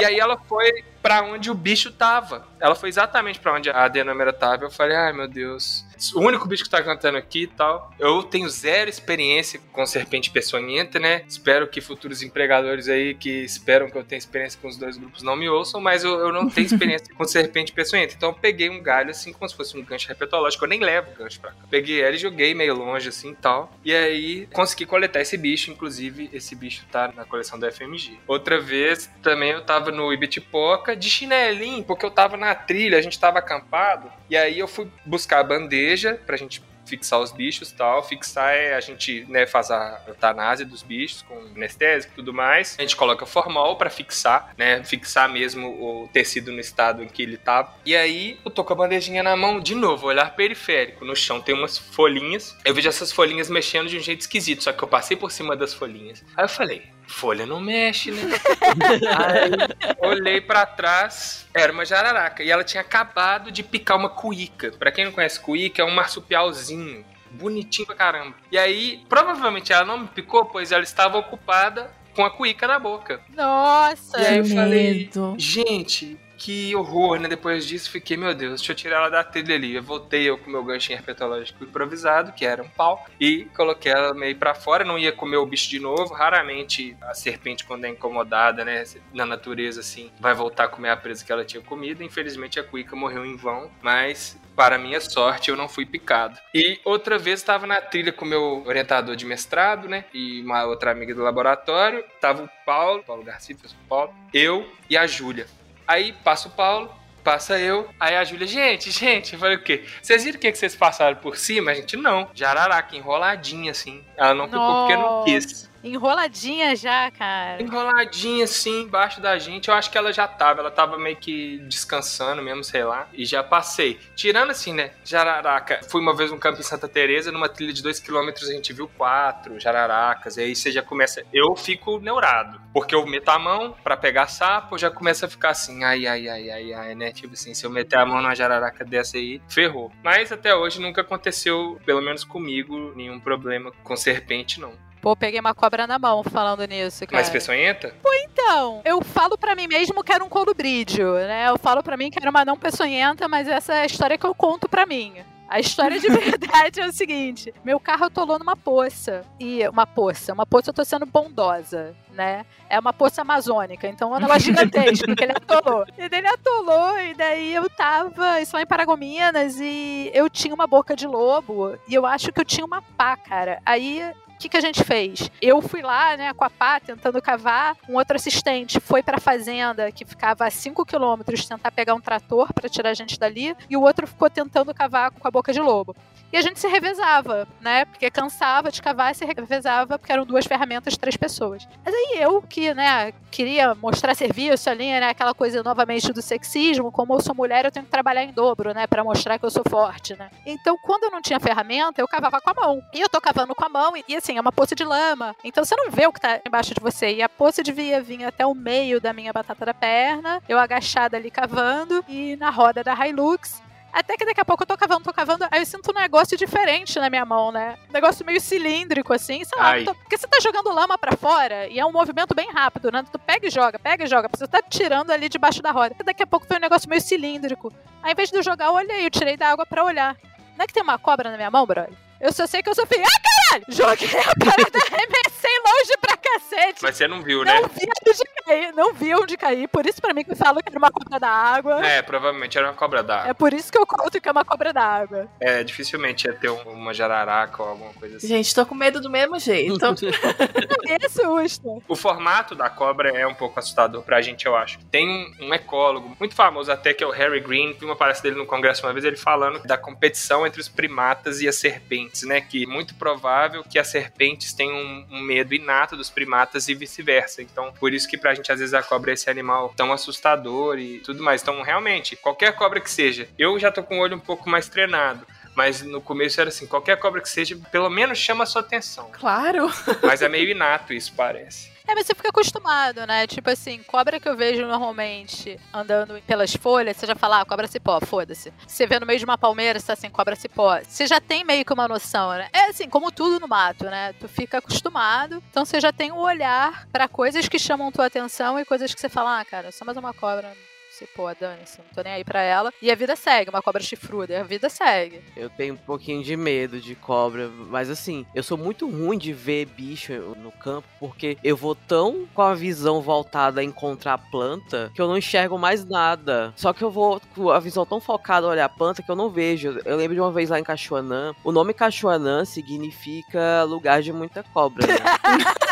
E aí ela foi pra onde o bicho tava. Ela foi exatamente pra onde a adenômera tava. Eu falei, ai meu Deus. O único bicho que tá cantando aqui e tal. Eu tenho zero experiência com serpente peçonhenta, né? Espero que futuros empregadores aí que esperam que eu tenha experiência com os dois grupos não me ouçam, mas eu, eu não tenho experiência com serpente peçonhenta. Então eu peguei um galho assim, como se fosse um gancho herpetológico. Eu nem levo gancho pra cá. Peguei ela e joguei meio longe assim e tal. E aí consegui coletar esse bicho. Inclusive, esse bicho tá na coleção da FMG. Outra vez também eu tava no Ibitipoca de chinelinho, porque eu tava na trilha, a gente tava acampado. E aí eu fui buscar a bandeja pra gente fixar os bichos tal. Fixar é a gente né, faz a eutanásia dos bichos com anestésico e tudo mais. A gente coloca formol para fixar, né? Fixar mesmo o tecido no estado em que ele tá. E aí eu tô com a bandejinha na mão de novo, olhar periférico. No chão tem umas folhinhas. Eu vejo essas folhinhas mexendo de um jeito esquisito, só que eu passei por cima das folhinhas. Aí eu falei, folha não mexe, né? Aí olhei para trás, era uma jararaca e ela tinha acabado de picar uma cuíca. Para quem não conhece cuíca, é um marsupialzinho bonitinho pra caramba. E aí, provavelmente ela não me picou, pois ela estava ocupada com a cuíca na boca. Nossa! E aí eu Que falei, medo. gente, que horror, né? Depois disso, fiquei, meu Deus, deixa eu tirar ela da trilha ali. Eu voltei eu com meu ganchinho herpetológico improvisado, que era um pau, e coloquei ela meio pra fora. Não ia comer o bicho de novo. Raramente a serpente, quando é incomodada, né? Na natureza, assim, vai voltar a comer a presa que ela tinha comido. Infelizmente a cuíca morreu em vão, mas Para minha sorte, eu não fui picado. E outra vez estava na trilha com meu orientador de mestrado, né? E uma outra amiga do laboratório. Tava o Paulo, Paulo Garcia, Paulo, eu e a Júlia. Aí passa o Paulo, passa eu. Aí a Júlia, gente, gente, eu falei o quê? Vocês viram o que, que vocês passaram por cima? A gente não. Jararaca, enroladinha assim. Ela não ficou porque não quis. Enroladinha já, cara. Enroladinha assim, embaixo da gente. Eu acho que ela já tava. Ela tava meio que descansando mesmo, sei lá. E já passei. Tirando assim, né? Jararaca. Fui uma vez num campo em Santa Teresa numa trilha de 2km, a gente viu quatro jararacas. E aí você já começa. Eu fico neurado. Porque eu meto a mão pra pegar sapo, já começa a ficar assim, ai, ai, ai, ai, ai, né? Tipo assim, se eu meter a mão numa jararaca dessa aí, ferrou. Mas até hoje nunca aconteceu, pelo menos comigo, nenhum problema com serpente, não. Pô, peguei uma cobra na mão falando nisso, cara. Mas peçonhenta? Pô, então, eu falo para mim mesmo que era um colubrídeo, né? Eu falo para mim que era uma não peçonhenta, mas essa é a história que eu conto para mim. A história de verdade é o seguinte: meu carro atolou numa poça. E uma poça, uma poça eu tô sendo bondosa, né? É uma poça amazônica, então ela é gigantesca que ele atolou. E daí ele atolou, e daí eu tava, isso lá em Paragominas, e eu tinha uma boca de lobo, e eu acho que eu tinha uma pá, cara. Aí o que, que a gente fez? Eu fui lá, né, com a pá, tentando cavar. Um outro assistente foi pra fazenda, que ficava a 5 quilômetros, tentar pegar um trator para tirar a gente dali. E o outro ficou tentando cavar com a boca de lobo. E a gente se revezava, né? Porque cansava de cavar e se revezava, porque eram duas ferramentas, três pessoas. Mas aí eu, que, né, queria mostrar serviço ali, né? Aquela coisa novamente do sexismo, como eu sou mulher, eu tenho que trabalhar em dobro, né? Pra mostrar que eu sou forte, né? Então, quando eu não tinha ferramenta, eu cavava com a mão. E eu tô cavando com a mão, e, assim, é uma poça de lama. Então você não vê o que tá embaixo de você. E a poça devia vir até o meio da minha batata da perna, eu agachada ali cavando, e na roda da Hilux, até que daqui a pouco eu tô cavando, tô cavando, aí eu sinto um negócio diferente na minha mão, né? Um negócio meio cilíndrico, assim, sei lá. Tô... Porque você tá jogando lama para fora e é um movimento bem rápido, né? Tu pega e joga, pega e joga. Você tá tirando ali debaixo da roda. Daqui a pouco foi um negócio meio cilíndrico. Aí, ao invés de eu jogar, eu olhei, eu tirei da água para olhar. Não é que tem uma cobra na minha mão, brother? Eu só sei que eu sou filho. Ah, caralho! Joguei a parada, arremessei longe pra cacete. Mas você não viu, né? Não vi onde cair, não vi onde cair. Por isso, pra mim, que falo que era uma cobra da água. É, provavelmente era uma cobra da água. É por isso que eu conto que é uma cobra da água. É, dificilmente ia ter uma jararaca ou alguma coisa assim. Gente, tô com medo do mesmo jeito. Que susto. O formato da cobra é um pouco assustador pra gente, eu acho. Tem um, ecólogo muito famoso até, que é o Harry Green. Vi uma palestra dele no congresso uma vez, ele falando da competição entre os primatas e as serpentes, né? Que é muito provável que as serpentes tenham um, um medo inato dos primatas e vice-versa. Então, por isso que pra gente, às vezes, a cobra é esse animal tão assustador e tudo mais. Então, realmente, qualquer cobra que seja, eu já tô com o olho um pouco mais treinado. Mas no começo era assim, qualquer cobra que seja, pelo menos chama a sua atenção. Claro. Mas é meio inato isso, parece. É, mas você fica acostumado, né? Tipo assim, cobra que eu vejo normalmente andando pelas folhas, você já fala, ah, cobra cipó, foda-se. Você vê no meio de uma palmeira, você tá assim, cobra cipó. Você já tem meio que uma noção, né? É assim, como tudo no mato, né? Tu fica acostumado, então você já tem um olhar para coisas que chamam tua atenção e coisas que você fala, ah, cara, só mais uma cobra se pô, dane-se, não tô nem aí pra ela. E a vida segue, uma cobra chifruda, e a vida segue. Eu tenho um pouquinho de medo de cobra, mas assim, eu sou muito ruim de ver bicho no campo, porque eu vou tão com a visão voltada a encontrar planta que eu não enxergo mais nada. Só que eu vou com a visão tão focada a olhar a planta que eu não vejo. Eu lembro de uma vez lá em Cachoanã, o nome Cachoanã significa lugar de muita cobra. Né?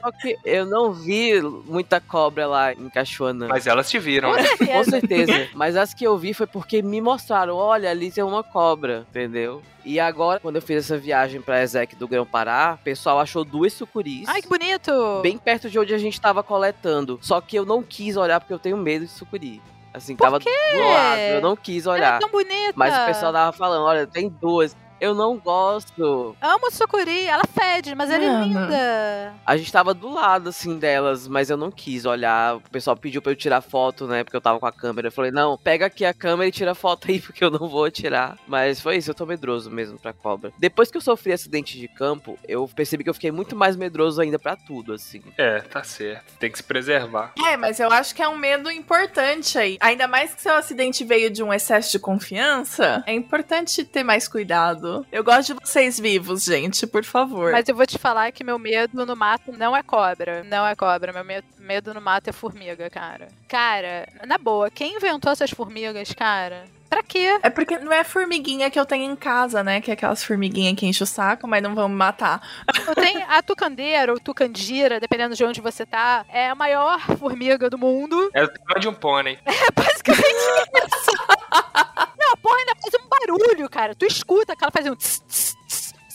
Só que eu não vi muita cobra lá em Mas elas te viram, né? Com certeza. Mas as que eu vi foi porque me mostraram, olha, ali tem uma cobra, entendeu? E agora, quando eu fiz essa viagem pra Ezek do Grão Pará, o pessoal achou duas sucuris. Ai, que bonito! Bem perto de onde a gente tava coletando. Só que eu não quis olhar porque eu tenho medo de sucuri. Assim, Por tava quê? do lado, eu não quis olhar. é tão bonita! Mas o pessoal tava falando, olha, tem duas. Eu não gosto. Amo sucuri, ela fede, mas ela é linda. A gente tava do lado, assim, delas, mas eu não quis olhar. O pessoal pediu pra eu tirar foto, né? Porque eu tava com a câmera. Eu falei, não, pega aqui a câmera e tira foto aí, porque eu não vou tirar. Mas foi isso, eu tô medroso mesmo pra cobra. Depois que eu sofri acidente de campo, eu percebi que eu fiquei muito mais medroso ainda pra tudo, assim. É, tá certo. Tem que se preservar. É, mas eu acho que é um medo importante aí. Ainda mais que seu acidente veio de um excesso de confiança, é importante ter mais cuidado. Eu gosto de vocês vivos, gente, por favor. Mas eu vou te falar que meu medo no mato não é cobra. Não é cobra. Meu me- medo no mato é formiga, cara. Cara, na boa, quem inventou essas formigas, cara? Pra quê? É porque não é formiguinha que eu tenho em casa, né? Que é aquelas formiguinhas que enchem o saco, mas não vão me matar. Eu tenho a tucandeira ou tucandira, dependendo de onde você tá, é a maior formiga do mundo. É o tamanho de um pônei. É basicamente isso. Não, a porra ainda faz um barulho, cara. Tu escuta que ela faz um tss, tss.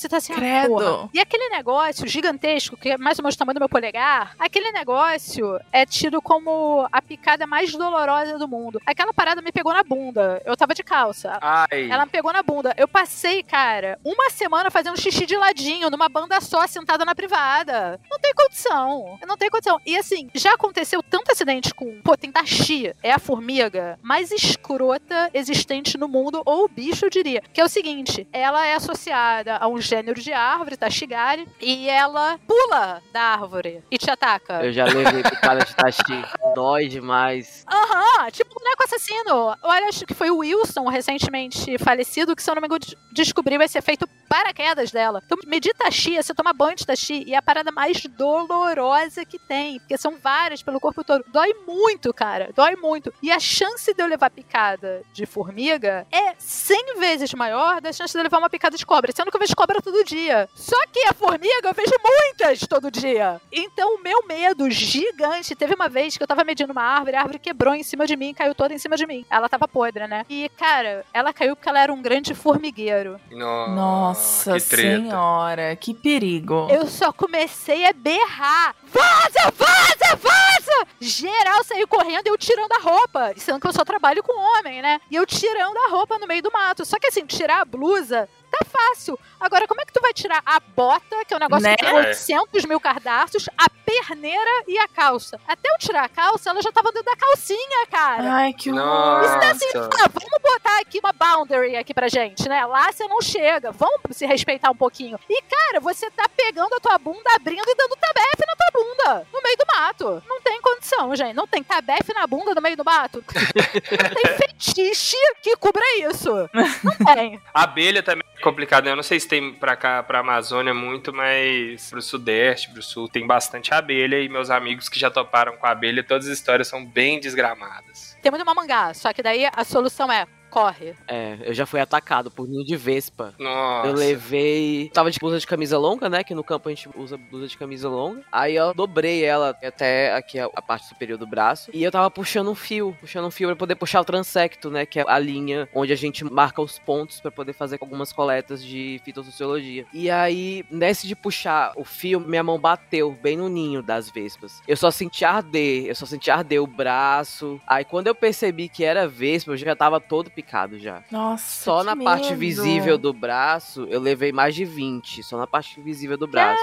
Você tá assim, ah, Credo. porra. E aquele negócio gigantesco, que é mais ou menos o tamanho do meu polegar, aquele negócio é tido como a picada mais dolorosa do mundo. Aquela parada me pegou na bunda. Eu tava de calça. Ai. Ela me pegou na bunda. Eu passei, cara, uma semana fazendo xixi de ladinho, numa banda só, sentada na privada. Não tem condição. Não tem condição. E assim, já aconteceu tanto acidente com. Pô, tem Taxi. É a formiga mais escrota existente no mundo, ou bicho, eu diria. Que é o seguinte: ela é associada a um gênero de árvore, Tashigari, e ela pula da árvore e te ataca. Eu já levei picada de taxi. Dói demais. Aham, tipo boneco assassino. Olha, acho que foi o Wilson, recentemente falecido, que se eu não me engano de- descobriu esse efeito paraquedas dela. Então, medir taxi, você toma banho de taxi, e é a parada mais dolorosa que tem, porque são várias pelo corpo todo. Dói muito, cara, dói muito. E a chance de eu levar picada de formiga é 100 vezes maior da chance de eu levar uma picada de cobra, sendo que eu vejo cobra todo dia. Só que a formiga eu vejo muitas todo dia. Então, o meu medo gigante. Teve uma vez que eu tava medindo uma árvore, a árvore quebrou em cima de mim, caiu toda em cima de mim. Ela tava podre, né? E, cara, ela caiu porque ela era um grande formigueiro. No- Nossa que senhora, que perigo. Eu só comecei a berrar. Vaza, vaza, vaza! Geral saiu correndo e eu tirando a roupa. Sendo que eu só trabalho com homem, né? E eu tirando a roupa no meio do mato. Só que assim, tirar a blusa tá fácil. Agora, como é que tu vai tirar a bota, que é um negócio Né? que tem 800 mil cardápios, a perneira e a calça? Até eu tirar a calça, ela já tava dentro da calcinha, cara. Ai, que horror. Isso tá assim, ah, vamos botar aqui uma boundary aqui pra gente, né? Lá você não chega, vamos se respeitar um pouquinho. E, cara, você tá pegando a tua bunda, abrindo e dando tabefe bunda, no meio do mato. Não tem condição, gente. Não tem tabefe na bunda no meio do mato. não tem fetiche que cubra isso. Não tem. Abelha também é complicado, né? Eu não sei se tem pra cá, pra Amazônia muito, mas pro sudeste, pro sul, tem bastante abelha e meus amigos que já toparam com abelha, todas as histórias são bem desgramadas. Tem muito mamangá, só que daí a solução é corre. É, eu já fui atacado por ninho de vespa. Nossa. Eu levei. Tava de blusa de camisa longa, né? Que no campo a gente usa blusa de camisa longa. Aí eu dobrei ela até aqui a, a parte superior do braço. E eu tava puxando um fio. Puxando um fio pra poder puxar o transecto, né? Que é a linha onde a gente marca os pontos pra poder fazer algumas coletas de fitossociologia. E aí, nesse de puxar o fio, minha mão bateu bem no ninho das vespas. Eu só senti arder. Eu só senti arder o braço. Aí quando eu percebi que era vespa, eu já tava todo picado já. Nossa, Só na parte medo. visível do braço, eu levei mais de 20. Só na parte visível do braço.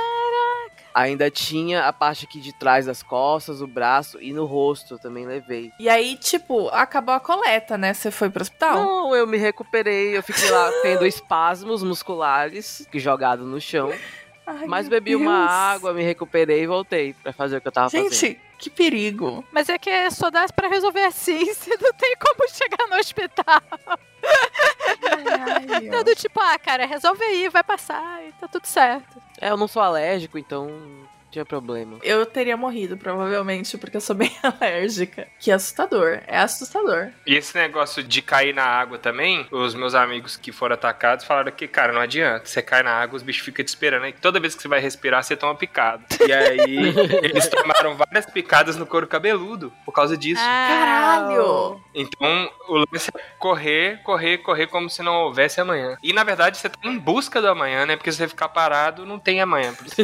Ainda tinha a parte aqui de trás das costas, o braço e no rosto eu também levei. E aí, tipo, acabou a coleta, né? Você foi pro hospital? Não, eu me recuperei, eu fiquei lá tendo espasmos musculares jogado no chão. Ai, Mas bebi uma Deus. água, me recuperei e voltei pra fazer o que eu tava fazendo. Gente, que perigo. Mas é que só dá pra resolver assim, você não tem como chegar no hospital. Ai, Então, do tipo, ah, cara, resolve aí, vai passar e tá tudo certo. É, eu não sou alérgico, então tinha problema. Eu teria morrido, provavelmente, porque eu sou bem alérgica. Que assustador. É assustador. E esse negócio de cair na água também, os meus amigos que foram atacados falaram que, cara, não adianta. Você cai na água, os bichos ficam te esperando. Aí toda vez que você vai respirar, você toma picada. E aí, eles tomaram várias picadas no couro cabeludo por causa disso. Caralho! Então, o lance é correr, correr, correr como se não houvesse amanhã. E, na verdade, você tá em busca do amanhã, né? Porque se você ficar parado, não tem amanhã. Por isso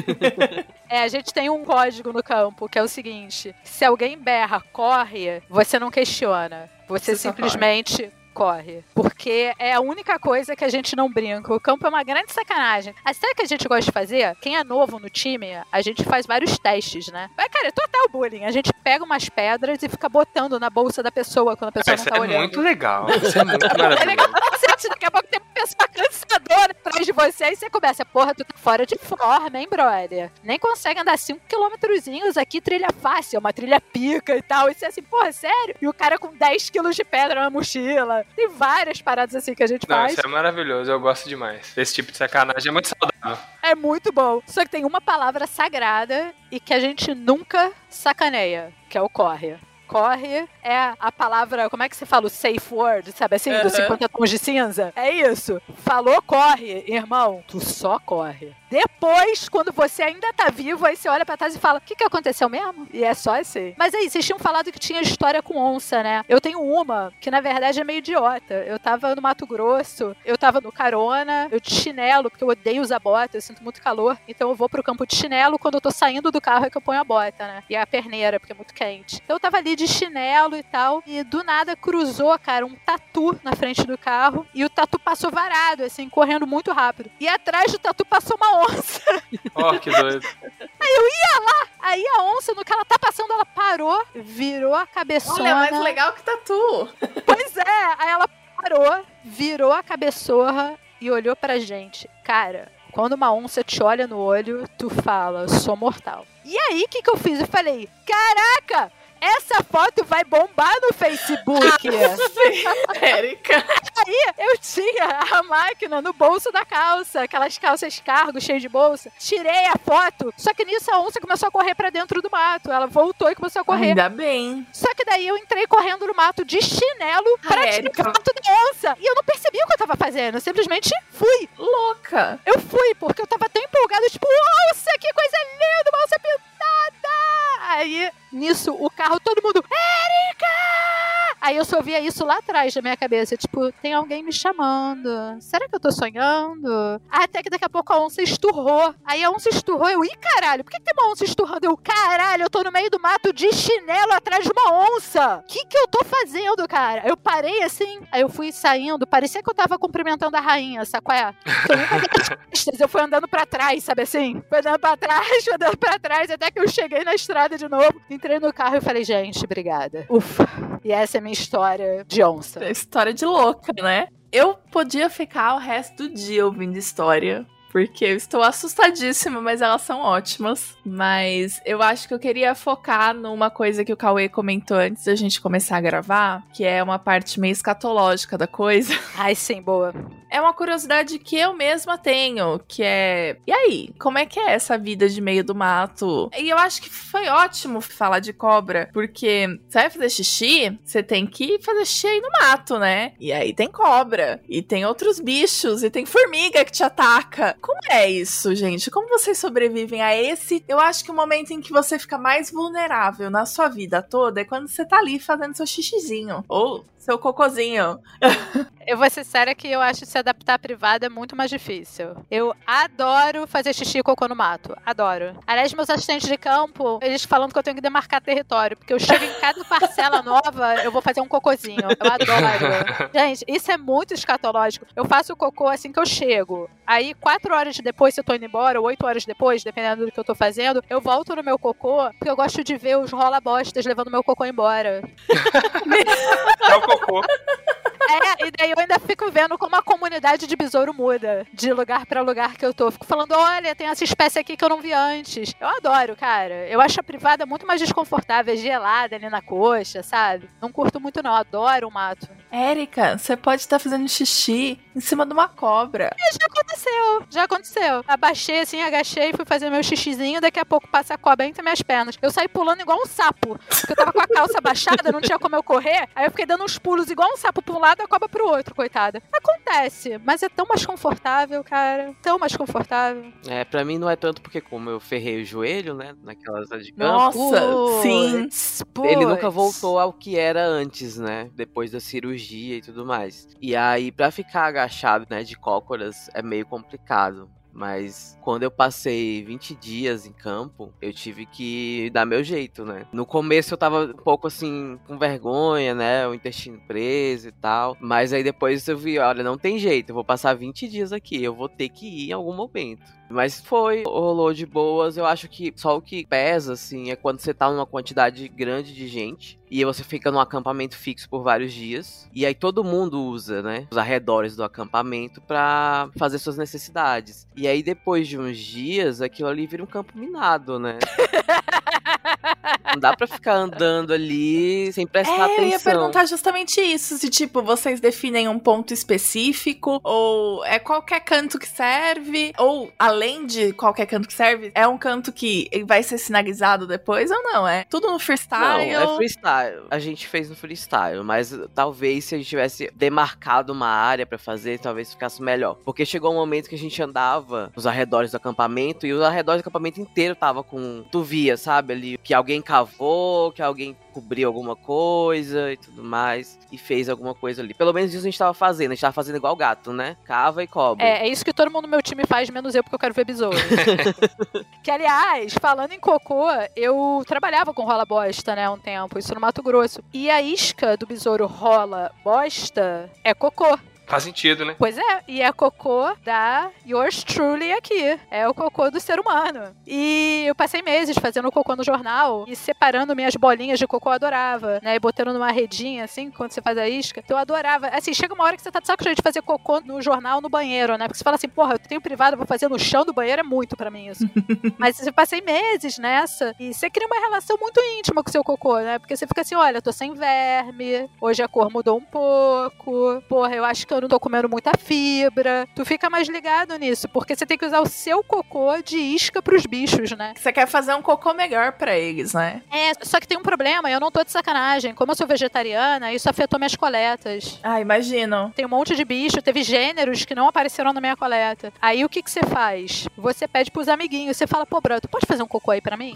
É, a gente tem um código no campo, que é o seguinte: se alguém berra, corre, você não questiona. Você, Você simplesmente corre. Porque é a única coisa que a gente não brinca. O campo é uma grande sacanagem. A série que a gente gosta de fazer, quem é novo no time, a gente faz vários testes, né? Mas, cara, é total bullying. A gente pega umas pedras e fica botando na bolsa da pessoa quando a pessoa Isso não tá é olhando. muito legal. Isso é muito É legal maravilhoso. pra cacete, daqui a pouco tem uma pessoa cansadora atrás de você e você começa, porra, tu tá fora de forma, hein, brother? Nem consegue andar 5 quilômetrozinhos aqui, trilha fácil, uma trilha pica e tal. E você é assim, porra, sério? E o cara com 10 quilos de pedra na mochila. Tem várias paradas assim que a gente Não, faz. isso é maravilhoso. Eu gosto demais. Esse tipo de sacanagem é muito saudável. É muito bom. Só que tem uma palavra sagrada e que a gente nunca sacaneia, que é o corre. Corre é a palavra, como é que você fala? O safe word, sabe assim? Dos Uhum. 50 tons de cinza? É isso. Falou, corre, irmão. Tu só corre. Depois, quando você ainda tá vivo, aí você olha pra trás e fala: o que, que aconteceu mesmo? E é só assim. Mas aí, vocês tinham falado que tinha história com onça, né? Eu tenho uma, que na verdade é meio idiota. Eu tava no Mato Grosso, eu tava no carona, eu de chinelo, porque eu odeio usar bota, eu sinto muito calor. Então eu vou pro campo de chinelo, quando eu tô saindo do carro é que eu ponho a bota, né? E a perneira, porque é muito quente. Então eu tava ali de chinelo e tal, e do nada cruzou, cara, um tatu na frente do carro, e o tatu passou varado, assim, correndo muito rápido. E atrás do tatu passou uma onça. Ó, que doido. Aí a onça, no que ela tá passando, ela parou, virou a cabeçona. Olha, mais legal que tatu. Pois é, aí ela parou, virou a cabeçorra e olhou pra gente. Cara, quando uma onça te olha no olho, tu fala, sou mortal. E aí, o que, que eu fiz? Eu falei, caraca, essa foto vai bombar no Facebook. Érica. Aí eu tinha a máquina no bolso da calça, aquelas calças cargo cheias de bolsa. Tirei a foto, só que nisso a onça começou a correr pra dentro do mato. Ela voltou e começou a correr. Ainda bem. Só que daí eu entrei correndo no mato de chinelo pra Ai, tirar foto da onça. E eu não percebi o que eu tava fazendo. Eu simplesmente fui. Louca. Eu fui, porque eu tava tão empolgada, tipo, onça, que coisa linda, uma onça pintada. Aí, nisso, o carro, todo mundo, Érica! Aí eu só via isso lá atrás da minha cabeça, tipo, tem alguém me chamando. Será que eu tô sonhando? Até que daqui a pouco a onça esturrou. Aí a onça esturrou, eu, ih, caralho, por que, que tem uma onça esturrando? Eu, caralho, eu tô no meio do mato de chinelo atrás de uma onça. O que que eu tô fazendo, cara? Eu parei assim, aí eu fui saindo, parecia que eu tava cumprimentando a rainha, sabe é? Eu fui andando pra trás, sabe assim? Fui andando pra trás, fui andando pra trás, até que eu cheguei na estrada de novo. Entrei no carro e falei, gente, obrigada. Ufa. E essa é a minha história de onça. É História de louca, né? Eu podia ficar o resto do dia ouvindo história. Porque eu estou assustadíssima, mas elas são ótimas. Mas eu acho que eu queria focar numa coisa que o Cauê comentou antes da gente começar a gravar, que é uma parte meio escatológica da coisa. Ai, sim, boa. É uma curiosidade que eu mesma tenho, que é. E aí, como é que é essa vida de meio do mato? E eu acho que foi ótimo falar de cobra, porque você vai fazer xixi, você tem que fazer xixi aí no mato, né? E aí tem cobra, e tem outros bichos, e tem formiga que te ataca. Como é isso, gente? Como vocês sobrevivem a esse? Eu acho que o momento em que você fica mais vulnerável na sua vida toda é quando você tá ali fazendo seu xixizinho. Ou seu cocôzinho. Eu vou ser séria que eu acho que se adaptar à privada é muito mais difícil. Eu adoro fazer xixi e cocô no mato. Adoro. Aliás, meus assistentes de campo, eles falando que eu tenho que demarcar território, porque eu chego em cada parcela nova, eu vou fazer um cocôzinho. Eu adoro. Gente, isso é muito escatológico. Eu faço o cocô assim que eu chego. Aí, quatro horas depois, se eu tô indo embora, ou oito horas depois, dependendo do que eu tô fazendo, eu volto no meu cocô, porque eu gosto de ver os rola-bostas levando meu cocô embora. É o cocô. É, e daí eu ainda fico vendo como a comunidade de besouro muda de lugar pra lugar que eu tô. Fico falando, olha, tem essa espécie aqui que eu não vi antes. Eu adoro, cara. Eu acho a privada muito mais desconfortável, é gelada ali na coxa, sabe? Não curto muito, não. Adoro o mato. Érica, você pode estar fazendo xixi em cima de uma cobra. Já aconteceu, já aconteceu. Abaixei assim, agachei, fui fazer meu xixizinho, daqui a pouco passa a cobra entre minhas pernas. Eu saí pulando igual um sapo, porque eu tava com a calça baixada, não tinha como eu correr, aí eu fiquei dando uns pulos igual um sapo pra um lado e a cobra pro outro, coitada. Acontece, mas é tão mais confortável, cara, tão mais confortável. É, pra mim não é tanto porque como eu ferrei o joelho, né, naquelas de campo, Nossa, sim. Puts, ele nunca voltou ao que era antes, né, depois da cirurgia e tudo mais. E aí, pra ficar agachado, né, de cócoras, é meio complicado. Mas quando eu passei 20 dias em campo, eu tive que dar meu jeito, né? No começo eu tava um pouco assim, com vergonha, né? O intestino preso e tal. Mas aí depois eu vi, olha, não tem jeito, eu vou passar 20 dias aqui, eu vou ter que ir em algum momento. Mas foi, rolou de boas. Eu acho que só o que pesa, assim, é quando você tá numa quantidade grande de gente. E você fica num acampamento fixo por vários dias. E aí todo mundo usa, né? Os arredores do acampamento pra fazer suas necessidades. E aí depois de uns dias, aquilo ali vira um campo minado, né? Não dá pra ficar andando ali sem prestar É, eu ia atenção. perguntar justamente isso. Se, tipo, vocês definem um ponto específico, ou é qualquer canto que serve, ou além de qualquer canto que serve, é um canto que vai ser sinalizado depois ou não? É tudo no Não, freestyle. é freestyle. A gente fez no freestyle, mas talvez se a gente tivesse demarcado uma área pra fazer, talvez ficasse melhor. Porque chegou um momento que a gente andava nos arredores do acampamento e os arredores do acampamento inteiro tava com. Tu via, sabe? Ali que alguém cavou, que alguém cobriu alguma coisa e tudo mais. E fez alguma coisa ali. Pelo menos isso a gente tava fazendo. A gente tava fazendo igual gato, né? Cava e cobre. É, é isso que todo mundo no meu time faz, menos eu, porque eu quero ver besouro. que, aliás, falando em cocô, eu trabalhava com rola bosta, né, um tempo, isso no Mato Grosso. E a isca do besouro rola bosta é cocô. Faz sentido, né? Pois é, e é cocô da yours truly aqui. É o cocô do ser humano. E eu passei meses fazendo cocô no jornal e separando minhas bolinhas de cocô, eu adorava, né? E botando numa redinha, assim, quando você faz a isca. Então eu adorava. Assim, chega uma hora que você tá de saco cheio de fazer cocô no jornal, no banheiro, né? Porque você fala assim, porra, eu tenho privado, vou fazer no chão do banheiro, é muito pra mim isso. Mas eu passei meses nessa e você cria uma relação muito íntima com o seu cocô, né? Porque você fica assim, olha, eu tô sem verme, hoje a cor mudou um pouco, porra, eu acho que eu não tô comendo muita fibra. Tu fica mais ligado nisso, porque você tem que usar o seu cocô de isca pros bichos, né? Você quer fazer um cocô melhor pra eles, né? É, só que tem um problema, eu não tô de sacanagem. Como eu sou vegetariana, isso afetou minhas coletas. Ah, imagino. Tem um monte de bicho, teve gêneros que não apareceram na minha coleta. Aí o que que você faz? Você pede pros amiguinhos, você fala, pô, Bruno, tu pode fazer um cocô aí pra mim?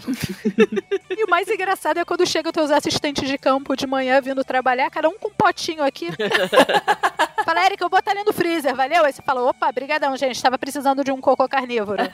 e o mais engraçado é quando chegam teus assistentes de campo de manhã vindo trabalhar, cada um com um potinho aqui. Fala, Erika, eu vou botar ali no freezer, valeu? Aí você fala, opa, brigadão, gente, tava precisando de um cocô carnívoro.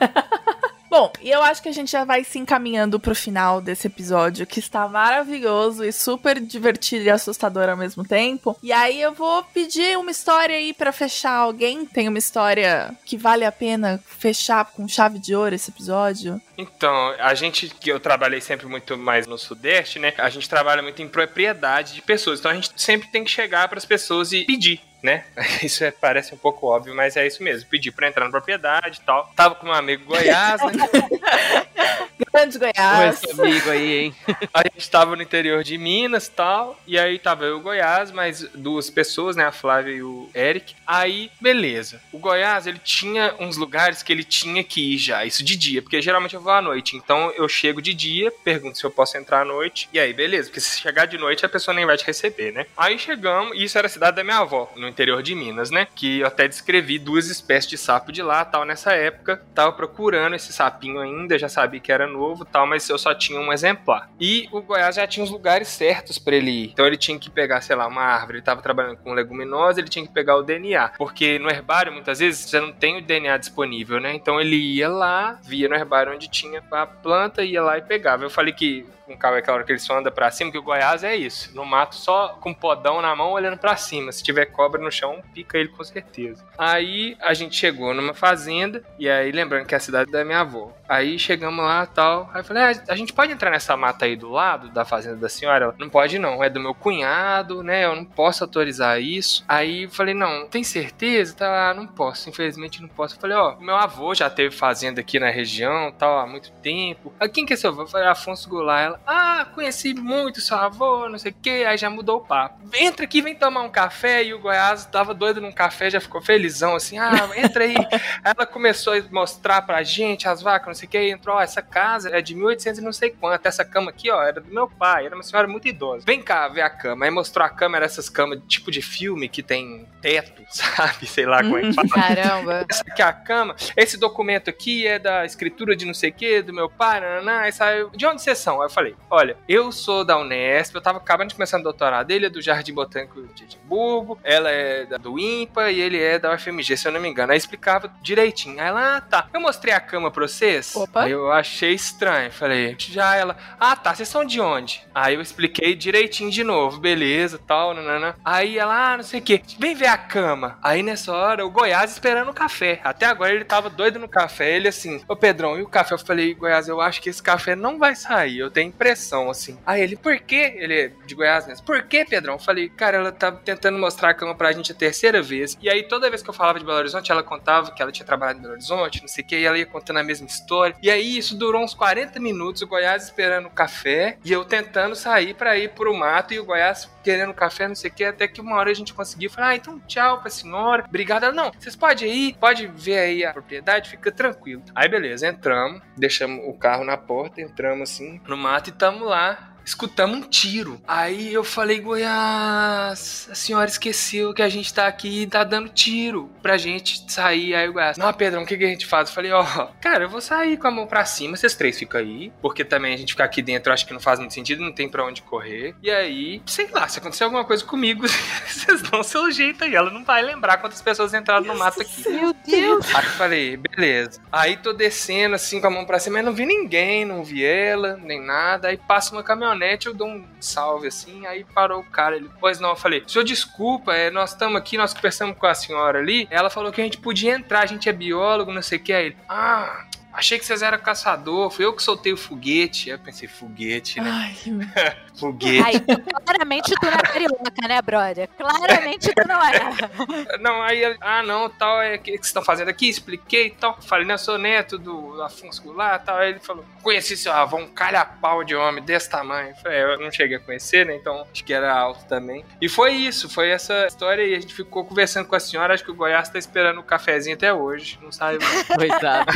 Bom, e eu acho que a gente já vai se encaminhando pro final desse episódio, que está maravilhoso e super divertido e assustador ao mesmo tempo. E aí eu vou pedir uma história aí para fechar. Alguém tem uma história que vale a pena fechar com chave de ouro esse episódio? Então, a gente, que eu trabalhei sempre muito mais no Sudeste, né? A gente trabalha muito em propriedade de pessoas. Então a gente sempre tem que chegar para as pessoas e pedir né? Isso é, parece um pouco óbvio, mas é isso mesmo. Pedi pra entrar na propriedade e tal. Tava com um amigo Goiás, né? Grande Goiás. Esse amigo aí, hein? A gente tava no interior de Minas e tal. E aí tava eu e o Goiás, mais duas pessoas, né? A Flávia e o Eric. Aí, beleza. O Goiás, ele tinha uns lugares que ele tinha que ir já, isso de dia, porque geralmente eu vou à noite. Então eu chego de dia, pergunto se eu posso entrar à noite. E aí, beleza, porque se chegar de noite a pessoa nem vai te receber, né? Aí chegamos, e isso era a cidade da minha avó, no interior de Minas, né? Que eu até descrevi duas espécies de sapo de lá, tal, nessa época. Tava procurando esse sapinho ainda, já sabia que era novo, tal, mas eu só tinha um exemplar. E o Goiás já tinha os lugares certos para ele ir. Então ele tinha que pegar, sei lá, uma árvore, ele tava trabalhando com leguminosa, ele tinha que pegar o DNA, porque no herbário muitas vezes você não tem o DNA disponível, né? Então ele ia lá, via no herbário onde tinha a planta, ia lá e pegava. Eu falei que com o carro é hora que ele só anda pra cima, que o Goiás é isso. No mato, só com podão na mão, olhando para cima. Se tiver cobra no chão, pica ele com certeza. Aí a gente chegou numa fazenda, e aí lembrando que é a cidade da minha avó. Aí chegamos lá tal. Aí eu falei, ah, a gente pode entrar nessa mata aí do lado da fazenda da senhora? Ela, não pode não, é do meu cunhado, né? Eu não posso autorizar isso. Aí eu falei, não, tem certeza? Tá, não posso, infelizmente não posso. Eu falei, ó, meu avô já teve fazenda aqui na região, tal, há muito tempo. Aí quem que é seu avô? Eu falei, Afonso Goulart. Ela, ah, conheci muito seu avô, não sei o que, aí já mudou o papo. Entra aqui, vem tomar um café, e o Goiás tava doido num café, já ficou felizão, assim, ah, entra aí. Ela começou a mostrar pra gente as vacas, não sei o que, entrou, ó, essa casa é de 1800 e não sei quanto, essa cama aqui, ó, era do meu pai, era uma senhora muito idosa. Vem cá ver a cama. Aí mostrou a cama, era essas camas tipo de filme que tem teto, sabe? Sei lá como é que fala. Caramba. Essa aqui é a cama. Esse documento aqui é da escritura de não sei o que, do meu pai, nananá. Essa, de onde vocês são? Aí eu falei, olha, eu sou da Unesp, eu tava acabando de começar o doutorado. Ele é do Jardim Botânico de Edimburgo, ela é da, do IMPA e ele é da UFMG, se eu não me engano. Aí explicava direitinho. Aí ela, ah, tá. Eu mostrei a cama pra vocês. Opa. Aí eu achei estranho. Falei, já ela, ah, tá, vocês são de onde? Aí eu expliquei direitinho de novo, beleza, tal, nanana. Aí ela, ah, não sei o que, vem ver a cama. Aí nessa hora, o Goiás esperando o café. Até agora ele tava doido no café. Ele assim, ô Pedrão, e o café? Eu falei, Goiás, eu acho que esse café não vai sair. Eu tenho impressão, assim. Aí ele, por quê? Ele é de Goiás mesmo. Por quê, Pedrão? Eu falei, cara, ela tá tentando mostrar a cama pra gente a terceira vez. E aí toda vez que eu falava de Belo Horizonte, ela contava que ela tinha trabalhado em Belo Horizonte, não sei o que, e ela ia contando a mesma história. E aí isso durou uns 40 minutos, o Goiás esperando o café e eu tentando sair para ir pro mato e o Goiás querendo café, não sei o que, até que uma hora a gente conseguiu. Falar, ah, então tchau pra senhora, obrigado. Não, vocês podem ir, pode ver aí a propriedade, fica tranquilo. Aí beleza, entramos, deixamos o carro na porta, entramos assim no mato e tamo lá escutamos um tiro. Aí eu falei, Goiás, a senhora esqueceu que a gente tá aqui e tá dando tiro pra gente sair. Aí o Goiás, não, Pedrão, o que, que a gente faz? Eu falei, ó, oh, cara, eu vou sair com a mão pra cima, vocês três ficam aí, porque também a gente ficar aqui dentro eu acho que não faz muito sentido, não tem pra onde correr. E aí, sei lá, se acontecer alguma coisa comigo, vocês dão o seu jeito aí. Ela não vai lembrar quantas pessoas entraram no mato aqui. Meu Deus! Aí eu falei, beleza. Aí tô descendo assim com a mão pra cima, mas não vi ninguém, não vi ela, nem nada. Aí passa uma caminhonete, eu dou um salve assim, aí parou o cara. Ele, pois não, eu falei, senhor, desculpa, é, nós estamos aqui, nós conversamos com a senhora ali. Ela falou que a gente podia entrar, a gente é biólogo, não sei o que. Aí ele, ah, Achei que vocês eram caçador, foi eu que soltei o foguete. Aí eu pensei, foguete, né? Ai, foguete. Ai, claramente tu não é carioca, né, brother? Claramente tu não é. Não, aí ele, ah, não, tal, é o que vocês estão fazendo aqui? Expliquei e tal. Falei, não, eu sou neto do Afonso Goulart tal. Aí ele falou, conheci seu avô, um calha-pau de homem desse tamanho. Falei, é, eu não cheguei a conhecer, né? Então acho que era alto também. E foi isso, foi essa história e a gente ficou conversando com a senhora. Acho que o Goiás tá esperando o cafezinho até hoje. Não sabe. Coitado.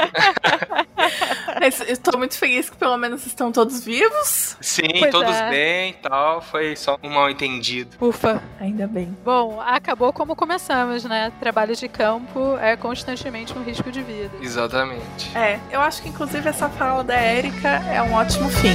Mas eu tô muito feliz que pelo menos estão todos vivos. Sim, Pois todos é. bem e tal. Foi só um mal entendido. Ufa. Ainda bem. Bom, acabou como começamos, né? Trabalho de campo é constantemente um risco de vida. Exatamente. É, eu acho que inclusive essa fala da Érica é um ótimo fim.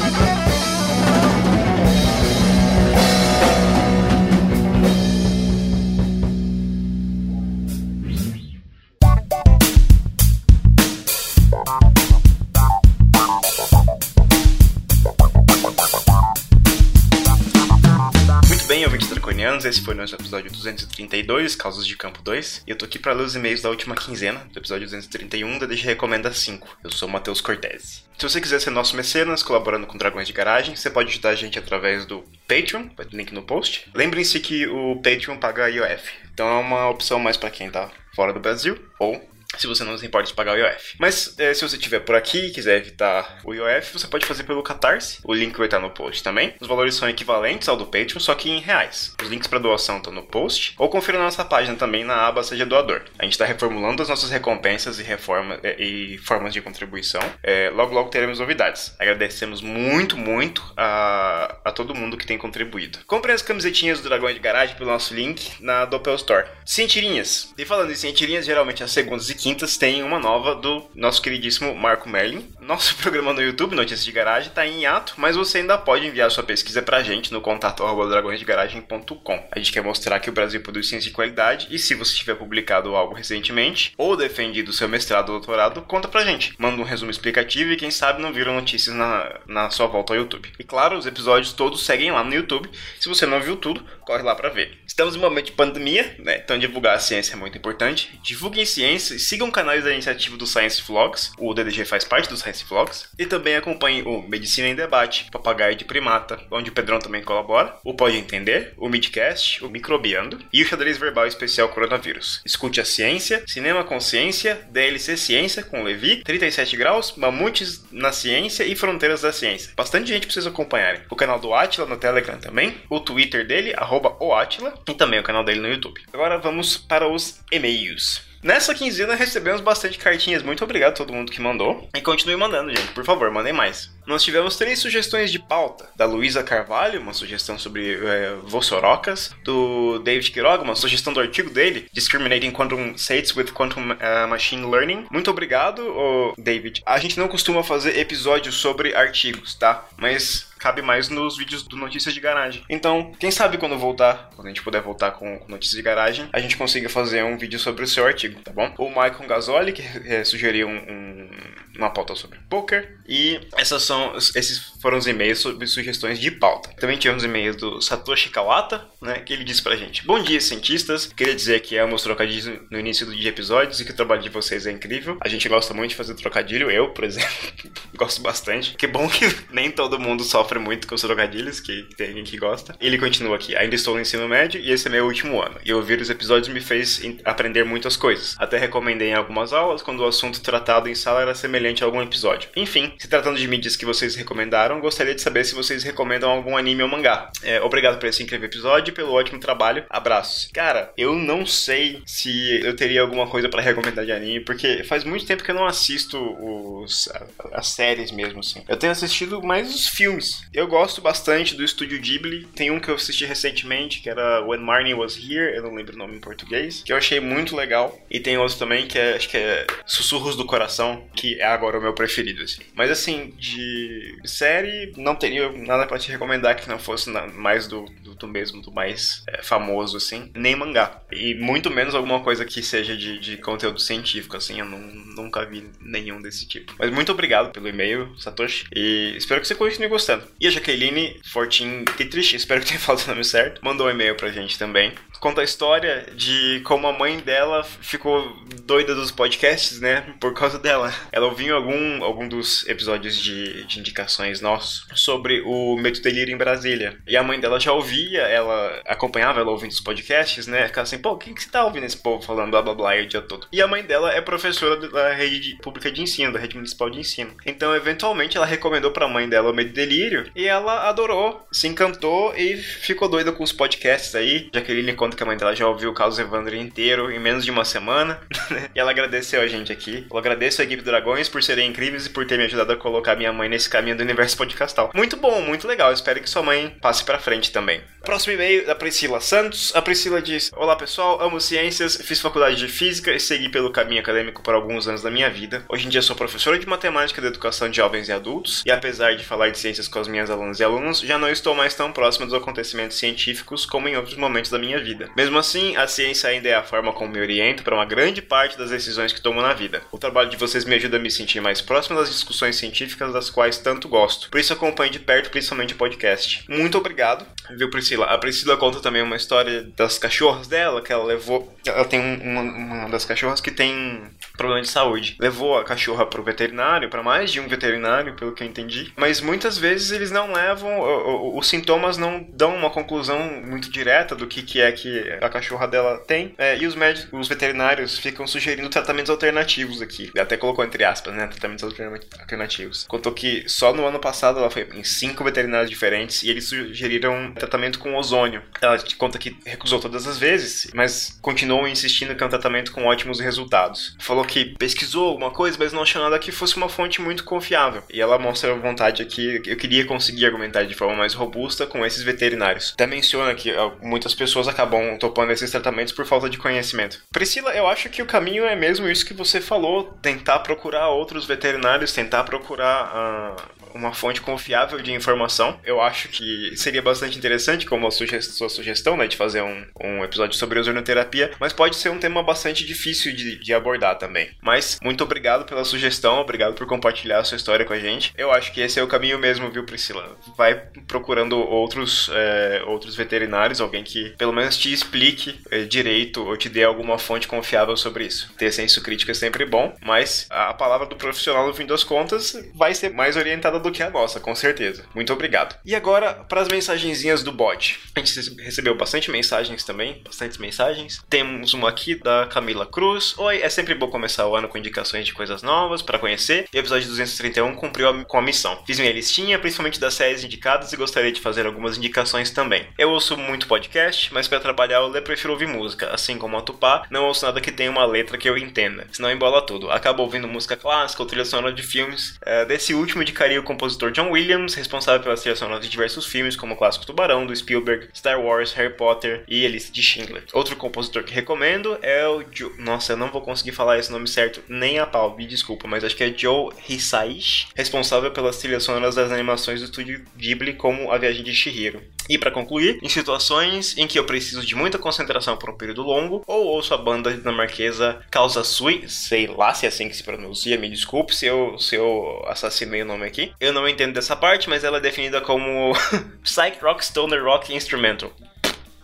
Draconianos, esse foi o nosso episódio 232, Causas de Campo 2. E eu tô aqui pra ler os e-mails da última quinzena, do episódio 231 da Deixa Recomenda 5. Eu sou o Matheus Cortese. Se você quiser ser nosso mecenas, colaborando com Dragões de Garagem, você pode ajudar a gente através do Patreon, vai ter link no post. Lembrem-se que o Patreon paga IOF, então é uma opção mais pra quem tá fora do Brasil, ou se você não se importa de pagar o IOF. Mas eh, se você estiver por aqui e quiser evitar o IOF, você pode fazer pelo Catarse. O link vai estar no post também. Os valores são equivalentes ao do Patreon, só que em reais. Os links para doação estão no post. Ou confira na nossa página também na aba Seja Doador. A gente está reformulando as nossas recompensas e, reforma, eh, e formas de contribuição. Eh, logo, logo teremos novidades. Agradecemos muito, muito a, a todo mundo que tem contribuído. Comprem as camisetinhas do Dragão de Garagem pelo nosso link na Doppel Store. Cientirinhas. E falando em cientirinhas, geralmente às segundas e quintas tem uma nova do nosso queridíssimo Marco Merlin. Nosso programa no YouTube, Notícias de Garagem, tá em hiato, mas você ainda pode enviar sua pesquisa pra gente no contato dragõesdegaragem.com. A gente quer mostrar que o Brasil produz ciência de qualidade e se você tiver publicado algo recentemente ou defendido seu mestrado ou doutorado, conta pra gente. Manda um resumo explicativo e quem sabe não viram notícias na, na sua volta ao YouTube. E claro, os episódios todos seguem lá no YouTube. Se você não viu tudo, corre lá pra ver. Estamos em um momento de pandemia, né? Então divulgar a ciência é muito importante. Divulguem ciência e sigam canais da iniciativa do Science Vlogs. O DDG faz parte do Science Vlogs. E também acompanhem o Medicina em Debate, Papagaio de Primata, onde o Pedrão também colabora. O Pode Entender, o Midcast, o Microbiando e o Xadrez Verbal Especial Coronavírus. Escute a ciência, Cinema Consciência, DLC Ciência com Levi, 37 Graus, Mamutes na Ciência e Fronteiras da Ciência. Bastante gente precisa acompanharem. O canal do Atila no Telegram também, o Twitter dele, arroba o Atila, e também o canal dele no YouTube. Agora vamos para os e-mails. Nessa quinzena recebemos bastante cartinhas. Muito obrigado a todo mundo que mandou. E continue mandando, gente. Por favor, mandem mais. Nós tivemos três sugestões de pauta. Da Luísa Carvalho, uma sugestão sobre é, vossorocas. Do David Quiroga, uma sugestão do artigo dele, Discriminating Quantum States with Quantum uh, Machine Learning. Muito obrigado, David. A gente não costuma fazer episódios sobre artigos, tá? Mas cabe mais nos vídeos do Notícias de Garagem. Então, quem sabe quando voltar, quando a gente puder voltar com Notícias de Garagem, a gente consiga fazer um vídeo sobre o seu artigo, tá bom? O Michael Gasoli, que é, sugeriu um, um, uma pauta sobre poker, e essas são, esses foram os e-mails sobre sugestões de pauta. Também tivemos e-mails do Satoshi Kawata, né, que ele disse pra gente: Bom dia, cientistas. Queria dizer que amo os trocadilhos no início de episódios e que o trabalho de vocês é incrível. A gente gosta muito de fazer trocadilho, eu, por exemplo, gosto bastante. Que bom que nem todo mundo sofre muito com os trocadilhos, que tem alguém que gosta. Ele continua aqui: Ainda estou no ensino médio e esse é meu último ano. E ouvir os episódios me fez aprender muitas coisas. Até recomendei em algumas aulas quando o assunto tratado em sala era semelhante a algum episódio. Enfim, se tratando de mídias que vocês recomendaram, gostaria de saber se vocês recomendam algum anime ou mangá. É, obrigado por esse incrível episódio pelo ótimo trabalho. Abraços. Cara, eu não sei se eu teria alguma coisa pra recomendar de anime, porque faz muito tempo que eu não assisto os, as séries mesmo, assim. Eu tenho assistido mais os filmes. Eu gosto bastante do estúdio Ghibli. Tem um que eu assisti recentemente, que era When Marnie Was Here, eu não lembro o nome em português, que eu achei muito legal. E tem outro também que é, acho que é Sussurros do Coração, que é agora o meu preferido, assim. Mas assim, de série, não teria nada pra te recomendar que não fosse mais do, do mesmo, do mais é, famoso, assim. Nem mangá. E muito menos alguma coisa que seja de, de conteúdo científico, assim. Eu não, nunca vi nenhum desse tipo. Mas muito obrigado pelo e-mail, Satoshi. E espero que você continue gostando. E a Jaqueline Fortin Dietrich, espero que tenha falado o nome certo, mandou um e-mail pra gente também. Conta a história de como a mãe dela ficou doida dos podcasts, né? Por causa dela. Ela ouviu algum, algum dos episódios de, de indicações nossos sobre o Medo Delírio em Brasília. E a mãe dela já ouvia, ela acompanhava ela ouvindo os podcasts, né? Ficava assim, pô, o que, você tá ouvindo esse povo falando blá blá blá o dia todo? E a mãe dela é professora da rede de- pública de ensino, da rede municipal de ensino. Então, eventualmente, ela recomendou pra mãe dela o Medo Delírio e ela adorou, se encantou e ficou doida com os podcasts aí. Jaqueline conta que a mãe dela já ouviu o Carlos Evandro inteiro em menos de uma semana. né? e ela agradeceu a gente aqui. Eu agradeço a equipe do Dragões por serem incríveis e por ter me ajudado a colocar minha mãe nesse caminho do universo podcastal. Muito bom, muito legal. Espero que sua mãe passe pra frente também. Próximo e-mail da Priscila Santos. A Priscila diz: Olá pessoal, amo ciências, fiz faculdade de física e segui pelo caminho acadêmico por alguns anos da minha vida. Hoje em dia sou professora de matemática da educação de jovens e adultos, e apesar de falar de ciências com as minhas alunas e alunos, já não estou mais tão próxima dos acontecimentos científicos como em outros momentos da minha vida. Mesmo assim, a ciência ainda é a forma como me oriento para uma grande parte das decisões que tomo na vida. O trabalho de vocês me ajuda a me sentir mais próximo das discussões científicas das quais tanto gosto. Por isso acompanho de perto, principalmente o podcast. Muito obrigado, viu, Priscila? A Priscila conta também uma história das cachorras dela, que ela levou. Ela tem um- uma, uma das cachorras que tem problema de saúde. Levou a cachorra pro veterinário, para mais de um veterinário, pelo que eu entendi. Mas muitas vezes eles não levam, os sintomas não dão uma conclusão muito direta do que, que é que a cachorra dela tem. É, e os médicos, os veterinários ficam sugerindo tratamentos alternativos aqui. Ele até colocou entre aspas, né? Tratamentos alterna- alternativos. Contou que só no ano passado ela foi em cinco veterinários diferentes e eles sugeriram tratamento com ozônio. Ela conta que recusou todas as vezes, mas continuou insistindo que é um tratamento com ótimos resultados. Falou que pesquisou alguma coisa, mas não achou nada que fosse uma fonte muito confiável. E ela mostra a vontade aqui, eu queria conseguir argumentar de forma mais robusta com esses veterinários. Até menciona que ó, muitas pessoas acabam topando esses tratamentos por falta de conhecimento. Priscila, eu acho que o caminho é mesmo isso que você falou, tentar procurar outros veterinários, tentar procurar ah, uma fonte confiável de informação. Eu acho que seria bastante interessante, como a sua sugestão, né, de fazer um, um episódio sobre ozonoterapia, mas pode ser um tema bastante difícil de, de abordar também. Mas muito obrigado pela sugestão, obrigado por compartilhar a sua história com a gente. Eu acho que esse é o caminho mesmo, viu, Priscila? Vai procurando outros, é, outros veterinários, alguém que pelo menos te explique é, direito ou te dê alguma fonte confiável sobre isso. Ter senso crítico é sempre bom, mas a palavra do profissional, no fim das contas, vai ser mais orientada do que a nossa, com certeza. Muito obrigado. E agora, para as mensagenzinhas do bot. A gente recebeu bastante mensagens também, bastantes mensagens. Temos uma aqui da Camila Cruz. Oi, é sempre bom começar o ano com indicações de coisas novas para conhecer. E o episódio 231 cumpriu a- com a missão. Fiz minha listinha, principalmente das séries indicadas, e gostaria de fazer algumas indicações também. Eu ouço muito podcast, mas para trabalhar eu prefiro ouvir música. Assim como a Tupá, não ouço nada que tenha uma letra que eu entenda, senão embola tudo. Acabo ouvindo música clássica ou trilha sonora de filmes. É, desse último, indicaria o compositor John Williams, responsável pelas trilhas sonoras de diversos filmes, como o clássico Tubarão, do Spielberg, Star Wars, Harry Potter e A Lista de Schindler. Outro compositor que recomendo é o Joe... Nossa, eu não vou conseguir falar esse nome certo nem a pau, me desculpa, mas acho que é Joe Hisaishi, responsável pelas trilhas sonoras das animações do estúdio Ghibli, como A Viagem de Chihiro. E para concluir, em situações em que eu preciso de muita concentração por um período longo, ou ouço a banda dinamarquesa Causa Sui, sei lá se é assim que se pronuncia, me desculpe se eu, se eu assassinei o nome aqui. Eu não entendo dessa parte, mas ela é definida como Psych Rock Stoner Rock Instrumental.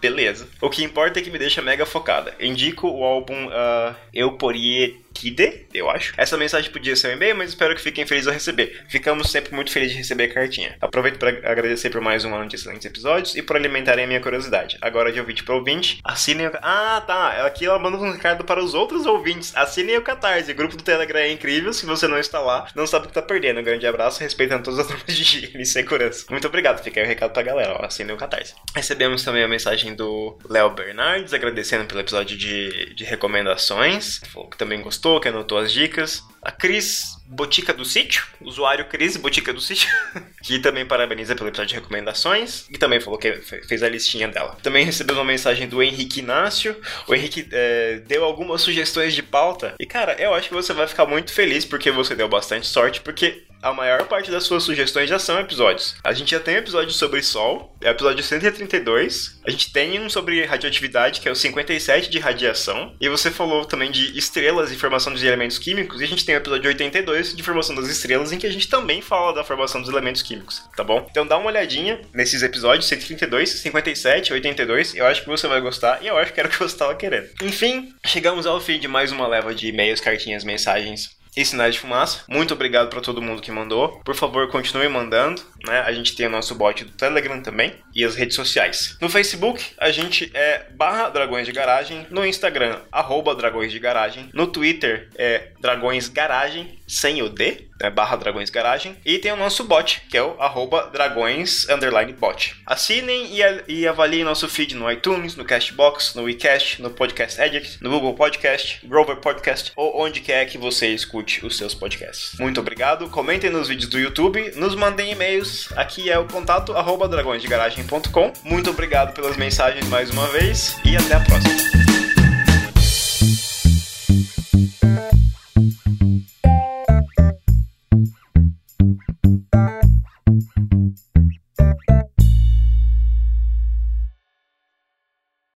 Beleza. O que importa é que me deixa mega focada. Indico o álbum uh, Euporie Kide, eu acho. Essa mensagem podia ser um e-mail, mas espero que fiquem felizes ao receber. Ficamos sempre muito felizes de receber a cartinha. Aproveito para agradecer por mais um ano de excelentes episódios e por alimentarem a minha curiosidade. Agora de ouvinte para ouvinte, assinem o... Ah, tá. Aqui ela manda um recado para os outros ouvintes. Assinem o Catarse. O grupo do Telegram é incrível. Se você não está lá, não sabe o que tá perdendo. Um grande abraço, respeitando todas as normas de higiene e segurança. Muito obrigado. Fica aí o recado pra galera. Ó, assinem o Catarse. Recebemos também a mensagem do Léo Bernardes, agradecendo pelo episódio de, de recomendações. Falou que também gostou, que anotou as dicas. A Cris Botica do Sítio, usuário Cris Botica do Sítio, que também parabeniza pelo episódio de recomendações e também falou que fez a listinha dela. Também recebeu uma mensagem do Henrique Inácio. O Henrique é, deu algumas sugestões de pauta e, cara, eu acho que você vai ficar muito feliz porque você deu bastante sorte, porque a maior parte das suas sugestões já são episódios. A gente já tem um episódio sobre Sol, é o episódio 132. A gente tem um sobre radioatividade, que é o 57 de radiação. E você falou também de estrelas e formação dos elementos químicos. E a gente tem o episódio 82 de formação das estrelas, em que a gente também fala da formação dos elementos químicos, tá bom? Então dá uma olhadinha nesses episódios 132, 57, 82. Eu acho que você vai gostar e eu acho que era o que você estava querendo. Enfim, chegamos ao fim de mais uma leva de e-mails, cartinhas, mensagens e sinais de fumaça. Muito obrigado para todo mundo que mandou. Por favor, continue mandando. Né? A gente tem o nosso bot do Telegram também e as redes sociais. No Facebook, a gente é barra Dragões de Garagem. No Instagram, arroba Dragões de Garagem. No Twitter é Dragões Garagem, sem o D, né? barra Dragões Garagem. E tem o nosso bot, que é o arroba Dragões underline bot. Assinem e, e avaliem nosso feed no iTunes, no Castbox, no WeCast, no Podcast Addict, no Google Podcast, Grover Podcast ou onde quer que você escute os seus podcasts. Muito obrigado. Comentem nos vídeos do YouTube, nos mandem e-mails. Aqui é o contato arroba dragõesdegaragem.com. Muito obrigado pelas mensagens mais uma vez e até a próxima.